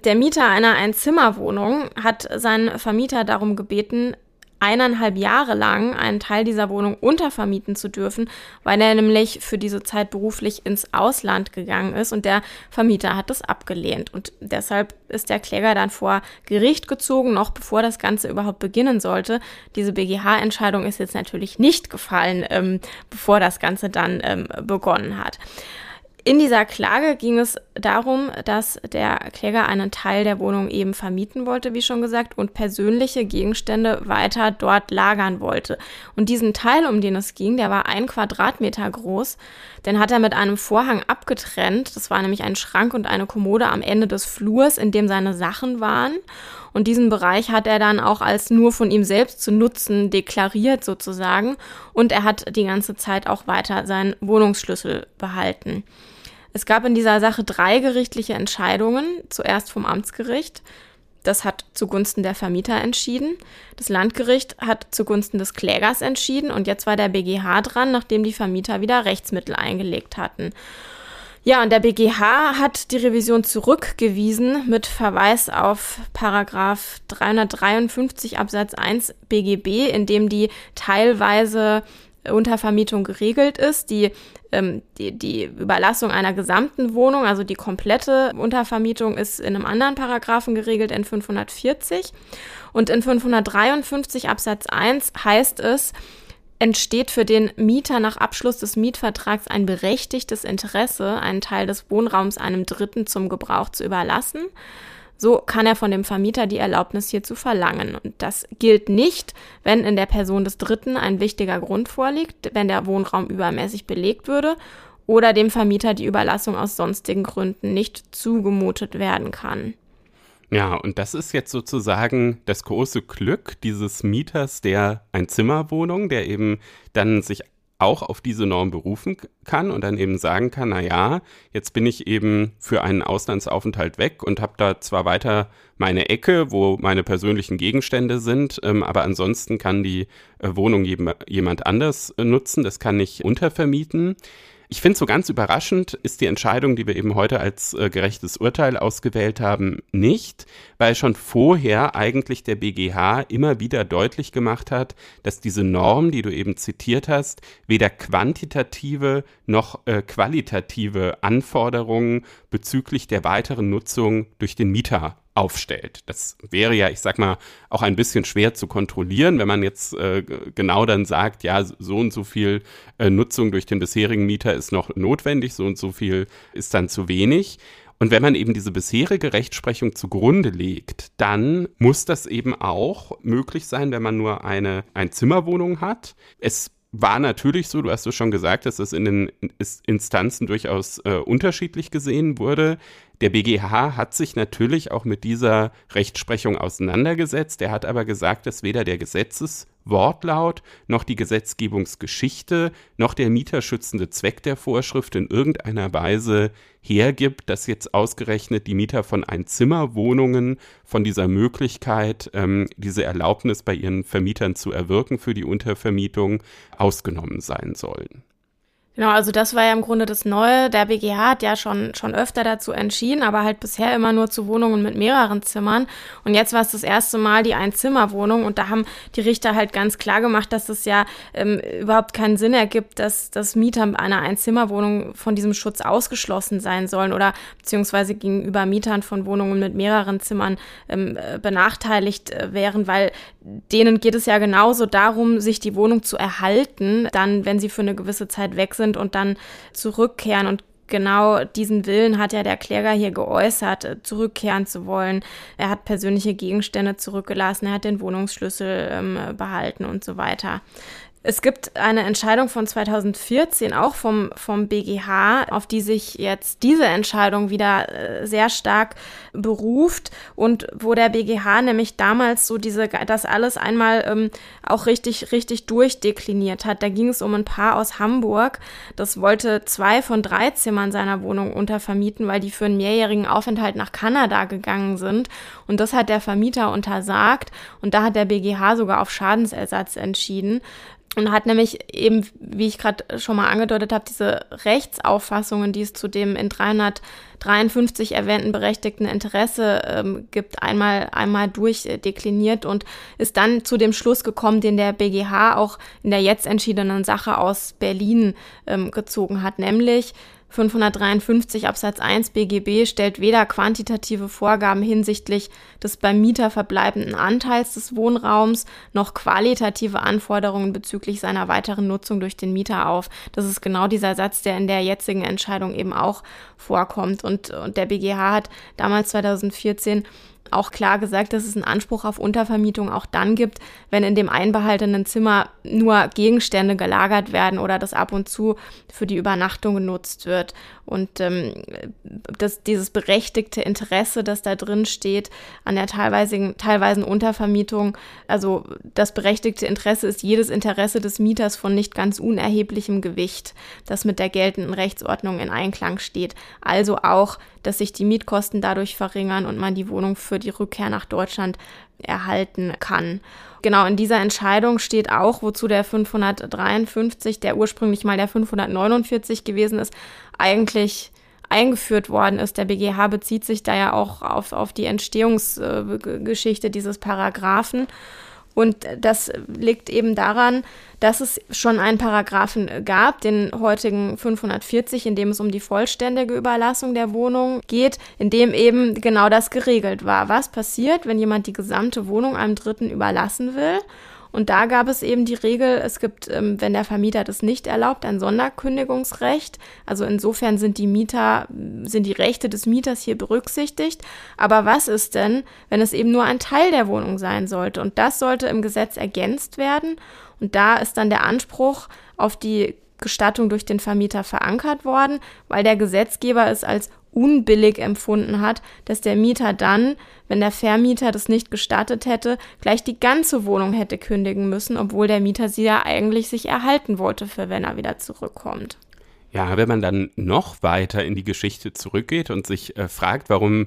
Der Mieter einer Einzimmerwohnung hat seinen Vermieter darum gebeten, eineinhalb Jahre lang einen Teil dieser Wohnung untervermieten zu dürfen, weil er nämlich für diese Zeit beruflich ins Ausland gegangen ist und der Vermieter hat das abgelehnt. Und deshalb ist der Kläger dann vor Gericht gezogen, noch bevor das Ganze überhaupt beginnen sollte. Diese BGH-Entscheidung ist jetzt natürlich nicht gefallen, ähm, bevor das Ganze dann ähm, begonnen hat. In dieser Klage ging es darum, dass der Kläger einen Teil der Wohnung eben vermieten wollte, wie schon gesagt, und persönliche Gegenstände weiter dort lagern wollte. Und diesen Teil, um den es ging, der war ein Quadratmeter groß. Den hat er mit einem Vorhang abgetrennt. Das war nämlich ein Schrank und eine Kommode am Ende des Flurs, in dem seine Sachen waren. Und diesen Bereich hat er dann auch als nur von ihm selbst zu nutzen deklariert sozusagen. Und er hat die ganze Zeit auch weiter seinen Wohnungsschlüssel behalten. Es gab in dieser Sache drei gerichtliche Entscheidungen. Zuerst vom Amtsgericht. Das hat zugunsten der Vermieter entschieden. Das Landgericht hat zugunsten des Klägers entschieden. Und jetzt war der BGH dran, nachdem die Vermieter wieder Rechtsmittel eingelegt hatten. Ja, und der BGH hat die Revision zurückgewiesen mit Verweis auf Paragraph 353 Absatz 1 BGB, in dem die teilweise Untervermietung geregelt ist, die, ähm, die, die Überlassung einer gesamten Wohnung, also die komplette Untervermietung ist in einem anderen Paragraphen geregelt, in 540. Und in 553 Absatz 1 heißt es, entsteht für den Mieter nach Abschluss des Mietvertrags ein berechtigtes Interesse, einen Teil des Wohnraums einem Dritten zum Gebrauch zu überlassen. So kann er von dem Vermieter die Erlaubnis hierzu verlangen. Und das gilt nicht, wenn in der Person des Dritten ein wichtiger Grund vorliegt, wenn der Wohnraum übermäßig belegt würde oder dem Vermieter die Überlassung aus sonstigen Gründen nicht zugemutet werden kann. Ja, und das ist jetzt sozusagen das große Glück dieses Mieters der Einzimmerwohnung, der eben dann sich auch auf diese Norm berufen kann und dann eben sagen kann, na ja, jetzt bin ich eben für einen Auslandsaufenthalt weg und habe da zwar weiter meine Ecke, wo meine persönlichen Gegenstände sind, ähm, aber ansonsten kann die äh, Wohnung jedem, jemand anders äh, nutzen, das kann ich untervermieten. Ich finde so ganz überraschend ist die Entscheidung, die wir eben heute als äh, gerechtes Urteil ausgewählt haben, nicht, weil schon vorher eigentlich der BGH immer wieder deutlich gemacht hat, dass diese Norm, die du eben zitiert hast, weder quantitative noch äh, qualitative Anforderungen bezüglich der weiteren Nutzung durch den Mieter aufstellt. Das wäre ja, ich sag mal, auch ein bisschen schwer zu kontrollieren, wenn man jetzt äh, genau dann sagt, ja, so und so viel äh, Nutzung durch den bisherigen Mieter ist noch notwendig, so und so viel ist dann zu wenig. Und wenn man eben diese bisherige Rechtsprechung zugrunde legt, dann muss das eben auch möglich sein, wenn man nur eine Einzimmerwohnung hat. Es war natürlich so, du hast es schon gesagt, dass es in den Instanzen durchaus äh, unterschiedlich gesehen wurde. Der BGH hat sich natürlich auch mit dieser Rechtsprechung auseinandergesetzt. Er hat aber gesagt, dass weder der Gesetzeswortlaut noch die Gesetzgebungsgeschichte noch der mieterschützende Zweck der Vorschrift in irgendeiner Weise hergibt, dass jetzt ausgerechnet die Mieter von Einzimmerwohnungen von dieser Möglichkeit, ähm, diese Erlaubnis bei ihren Vermietern zu erwirken für die Untervermietung, ausgenommen sein sollen. Genau, also das war ja im Grunde das Neue. Der BGH hat ja schon, schon öfter dazu entschieden, aber halt bisher immer nur zu Wohnungen mit mehreren Zimmern. Und jetzt war es das erste Mal die Einzimmerwohnung und da haben die Richter halt ganz klar gemacht, dass es ja ähm, überhaupt keinen Sinn ergibt, dass, dass Mieter einer Einzimmerwohnung von diesem Schutz ausgeschlossen sein sollen oder beziehungsweise gegenüber Mietern von Wohnungen mit mehreren Zimmern ähm, äh, benachteiligt äh, wären, weil denen geht es ja genauso darum, sich die Wohnung zu erhalten, dann, wenn sie für eine gewisse Zeit weg sind sind und dann zurückkehren. Und genau diesen Willen hat ja der Kläger hier geäußert, äh, zurückkehren zu wollen. Er hat persönliche Gegenstände zurückgelassen, er hat den Wohnungsschlüssel ähm, behalten und so weiter. Es gibt eine Entscheidung von 2014 auch vom, vom BGH, auf die sich jetzt diese Entscheidung wieder äh, sehr stark beruft und wo der BGH nämlich damals so diese, das alles einmal ähm, auch richtig, richtig durchdekliniert hat. Da ging es um ein Paar aus Hamburg, das wollte zwei von drei Zimmern seiner Wohnung untervermieten, weil die für einen mehrjährigen Aufenthalt nach Kanada gegangen sind. Und das hat der Vermieter untersagt und da hat der BGH sogar auf Schadensersatz entschieden und hat nämlich eben, wie ich gerade schon mal angedeutet habe, diese Rechtsauffassungen, die es zu dem in 353 erwähnten berechtigten Interesse ähm, gibt, einmal, einmal durchdekliniert und ist dann zu dem Schluss gekommen, den der BGH auch in der jetzt entschiedenen Sache aus Berlin ähm, gezogen hat, nämlich 553 Absatz 1 BGB stellt weder quantitative Vorgaben hinsichtlich des beim Mieter verbleibenden Anteils des Wohnraums noch qualitative Anforderungen bezüglich seiner weiteren Nutzung durch den Mieter auf. Das ist genau dieser Satz, der in der jetzigen Entscheidung eben auch vorkommt. Und, und der BGH hat damals 2014 auch klar gesagt, dass es einen Anspruch auf Untervermietung auch dann gibt, wenn in dem einbehaltenen Zimmer nur Gegenstände gelagert werden oder das ab und zu für die Übernachtung genutzt wird. Und ähm, das, dieses berechtigte Interesse, das da drin steht, an der teilweisen, teilweisen Untervermietung, also das berechtigte Interesse ist jedes Interesse des Mieters von nicht ganz unerheblichem Gewicht, das mit der geltenden Rechtsordnung in Einklang steht. Also auch, dass sich die Mietkosten dadurch verringern und man die Wohnung für die Rückkehr nach Deutschland erhalten kann. Genau, in dieser Entscheidung steht auch, wozu der 553, der ursprünglich mal der 549 gewesen ist, eigentlich eingeführt worden ist. Der BGH bezieht sich da ja auch auf, auf die Entstehungsgeschichte dieses Paragraphen. Und das liegt eben daran, dass es schon einen Paragraphen gab, den heutigen 540, in dem es um die vollständige Überlassung der Wohnung geht, in dem eben genau das geregelt war. Was passiert, wenn jemand die gesamte Wohnung einem Dritten überlassen will? Und da gab es eben die Regel, es gibt, ähm, wenn der Vermieter das nicht erlaubt, ein Sonderkündigungsrecht. Also insofern sind die Mieter, sind die Rechte des Mieters hier berücksichtigt. Aber was ist denn, wenn es eben nur ein Teil der Wohnung sein sollte? Und das sollte im Gesetz ergänzt werden. Und da ist dann der Anspruch auf die Gestattung durch den Vermieter verankert worden, weil der Gesetzgeber es als unbillig empfunden hat, dass der Mieter dann, wenn der Vermieter das nicht gestattet hätte, gleich die ganze Wohnung hätte kündigen müssen, obwohl der Mieter sie ja eigentlich sich erhalten wollte, für wenn er wieder zurückkommt. Ja, wenn man dann noch weiter in die Geschichte zurückgeht und sich äh, fragt, warum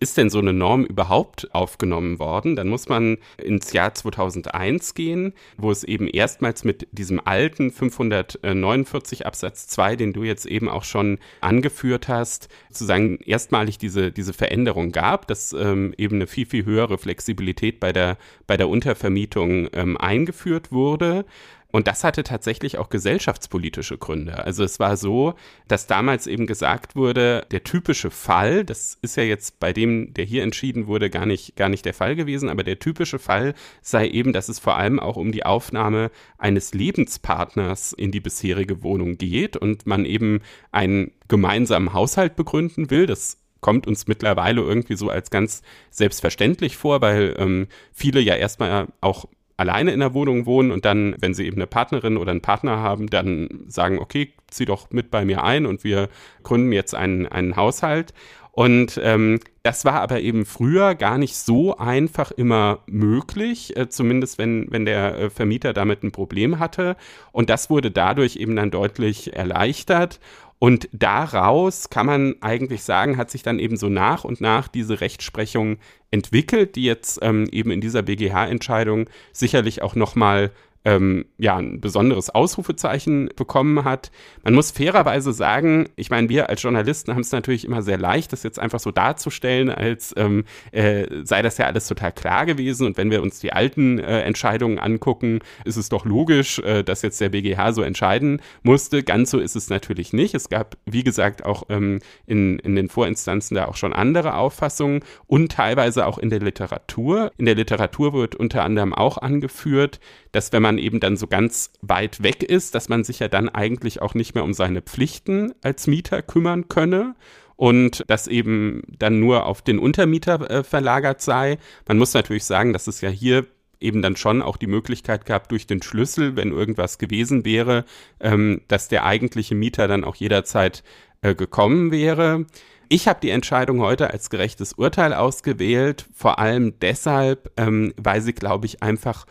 ist denn so eine Norm überhaupt aufgenommen worden, dann muss man ins Jahr 2001 gehen, wo es eben erstmals mit diesem alten 549 Absatz 2, den du jetzt eben auch schon angeführt hast, sozusagen erstmalig diese, diese Veränderung gab, dass ähm, eben eine viel, viel höhere Flexibilität bei der, bei der Untervermietung ähm, eingeführt wurde. Und das hatte tatsächlich auch gesellschaftspolitische Gründe. Also es war so, dass damals eben gesagt wurde, der typische Fall, das ist ja jetzt bei dem, der hier entschieden wurde, gar nicht, gar nicht der Fall gewesen, aber der typische Fall sei eben, dass es vor allem auch um die Aufnahme eines Lebenspartners in die bisherige Wohnung geht und man eben einen gemeinsamen Haushalt begründen will. Das kommt uns mittlerweile irgendwie so als ganz selbstverständlich vor, weil ähm, viele ja erstmal auch alleine in der Wohnung wohnen und dann, wenn sie eben eine Partnerin oder einen Partner haben, dann sagen, okay, zieh doch mit bei mir ein und wir gründen jetzt einen, einen Haushalt. Und ähm, das war aber eben früher gar nicht so einfach immer möglich, äh, zumindest wenn, wenn der äh, Vermieter damit ein Problem hatte. Und das wurde dadurch eben dann deutlich erleichtert. Und daraus kann man eigentlich sagen, hat sich dann eben so nach und nach diese Rechtsprechung entwickelt, die jetzt ähm, eben in dieser BGH-Entscheidung sicherlich auch nochmal ähm, ja, ein besonderes Ausrufezeichen bekommen hat. Man muss fairerweise sagen, ich meine, wir als Journalisten haben es natürlich immer sehr leicht, das jetzt einfach so darzustellen, als ähm, äh, sei das ja alles total klar gewesen. Und wenn wir uns die alten äh, Entscheidungen angucken, ist es doch logisch, äh, dass jetzt der BGH so entscheiden musste. Ganz so ist es natürlich nicht. Es gab, wie gesagt, auch ähm, in, in den Vorinstanzen da auch schon andere Auffassungen und teilweise auch in der Literatur. In der Literatur wird unter anderem auch angeführt, dass wenn man eben dann so ganz weit weg ist, dass man sich ja dann eigentlich auch nicht mehr um seine Pflichten als Mieter kümmern könne und das eben dann nur auf den Untermieter äh, verlagert sei. Man muss natürlich sagen, dass es ja hier eben dann schon auch die Möglichkeit gehabt, durch den Schlüssel, wenn irgendwas gewesen wäre, ähm, dass der eigentliche Mieter dann auch jederzeit äh, gekommen wäre. Ich habe die Entscheidung heute als gerechtes Urteil ausgewählt, vor allem deshalb, ähm, weil sie, glaube ich, einfach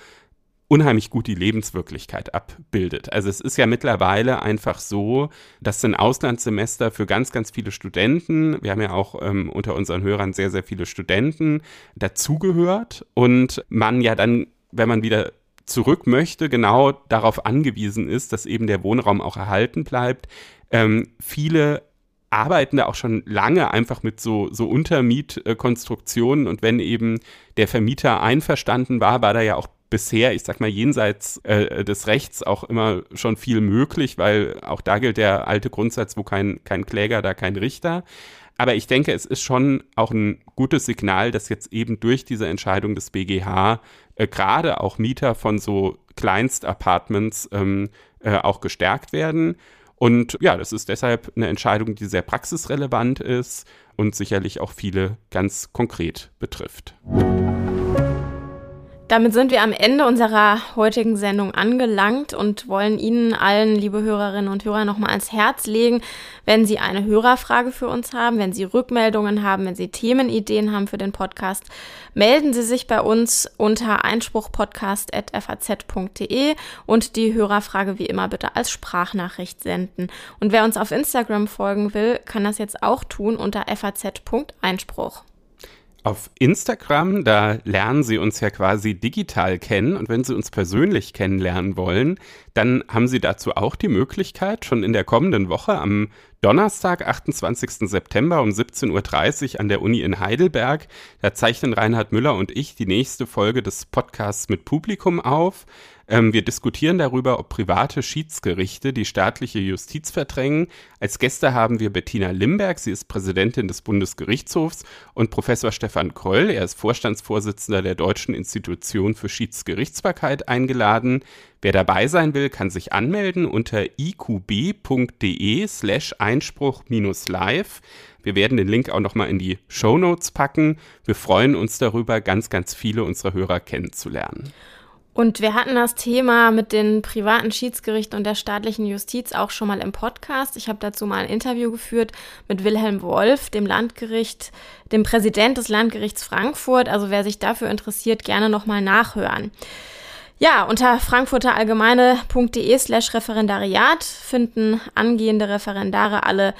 unheimlich gut die Lebenswirklichkeit abbildet. Also es ist ja mittlerweile einfach so, dass ein Auslandssemester für ganz, ganz viele Studenten, wir haben ja auch ähm, unter unseren Hörern sehr, sehr viele Studenten, dazugehört und man ja dann, wenn man wieder zurück möchte, genau darauf angewiesen ist, dass eben der Wohnraum auch erhalten bleibt. Ähm, viele arbeiten da auch schon lange einfach mit so, so Untermietkonstruktionen und wenn eben der Vermieter einverstanden war, war da ja auch bisher, ich sag mal, jenseits äh, des Rechts auch immer schon viel möglich, weil auch da gilt der alte Grundsatz, wo kein, kein Kläger, da kein Richter. Aber ich denke, es ist schon auch ein gutes Signal, dass jetzt eben durch diese Entscheidung des BGH äh, gerade auch Mieter von so Kleinstapartments ähm, äh, auch gestärkt werden. Und ja, das ist deshalb eine Entscheidung, die sehr praxisrelevant ist und sicherlich auch viele ganz konkret betrifft. Damit sind wir am Ende unserer heutigen Sendung angelangt und wollen Ihnen allen, liebe Hörerinnen und Hörer, nochmal ans Herz legen, wenn Sie eine Hörerfrage für uns haben, wenn Sie Rückmeldungen haben, wenn Sie Themenideen haben für den Podcast, melden Sie sich bei uns unter einspruchpodcast.faz.de und die Hörerfrage wie immer bitte als Sprachnachricht senden. Und wer uns auf Instagram folgen will, kann das jetzt auch tun unter faz.einspruch. Auf Instagram, da lernen Sie uns ja quasi digital kennen und wenn Sie uns persönlich kennenlernen wollen, dann haben Sie dazu auch die Möglichkeit, schon in der kommenden Woche am Donnerstag, 28. September um 17.30 Uhr an der Uni in Heidelberg, da zeichnen Reinhard Müller und ich die nächste Folge des Podcasts mit Publikum auf. Ähm, wir diskutieren darüber, ob private Schiedsgerichte die staatliche Justiz verdrängen. Als Gäste haben wir Bettina Limberg, sie ist Präsidentin des Bundesgerichtshofs, und Professor Stefan Kroll, er ist Vorstandsvorsitzender der Deutschen Institution für Schiedsgerichtsbarkeit, eingeladen. Wer dabei sein will, kann sich anmelden unter iqb.de slash Einspruch-live. Wir werden den Link auch nochmal in die Show Notes packen. Wir freuen uns darüber, ganz, ganz viele unserer Hörer kennenzulernen. Und wir hatten das Thema mit den privaten Schiedsgerichten und der staatlichen Justiz auch schon mal im Podcast. Ich habe dazu mal ein Interview geführt mit Wilhelm Wolf, dem Landgericht, dem Präsident des Landgerichts Frankfurt. Also wer sich dafür interessiert, gerne nochmal nachhören. Ja, unter frankfurterallgemeine.de slash Referendariat finden angehende Referendare alle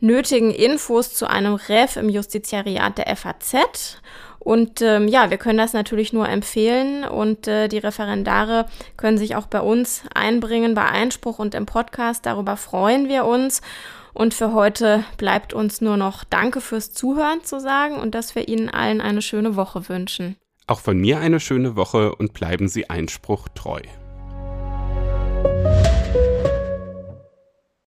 nötigen Infos zu einem Ref im Justiziariat der FAZ. Und ähm, ja, wir können das natürlich nur empfehlen und äh, die Referendare können sich auch bei uns einbringen, bei Einspruch und im Podcast. Darüber freuen wir uns. Und für heute bleibt uns nur noch Danke fürs Zuhören zu sagen und dass wir Ihnen allen eine schöne Woche wünschen. Auch von mir eine schöne Woche und bleiben Sie Einspruch treu.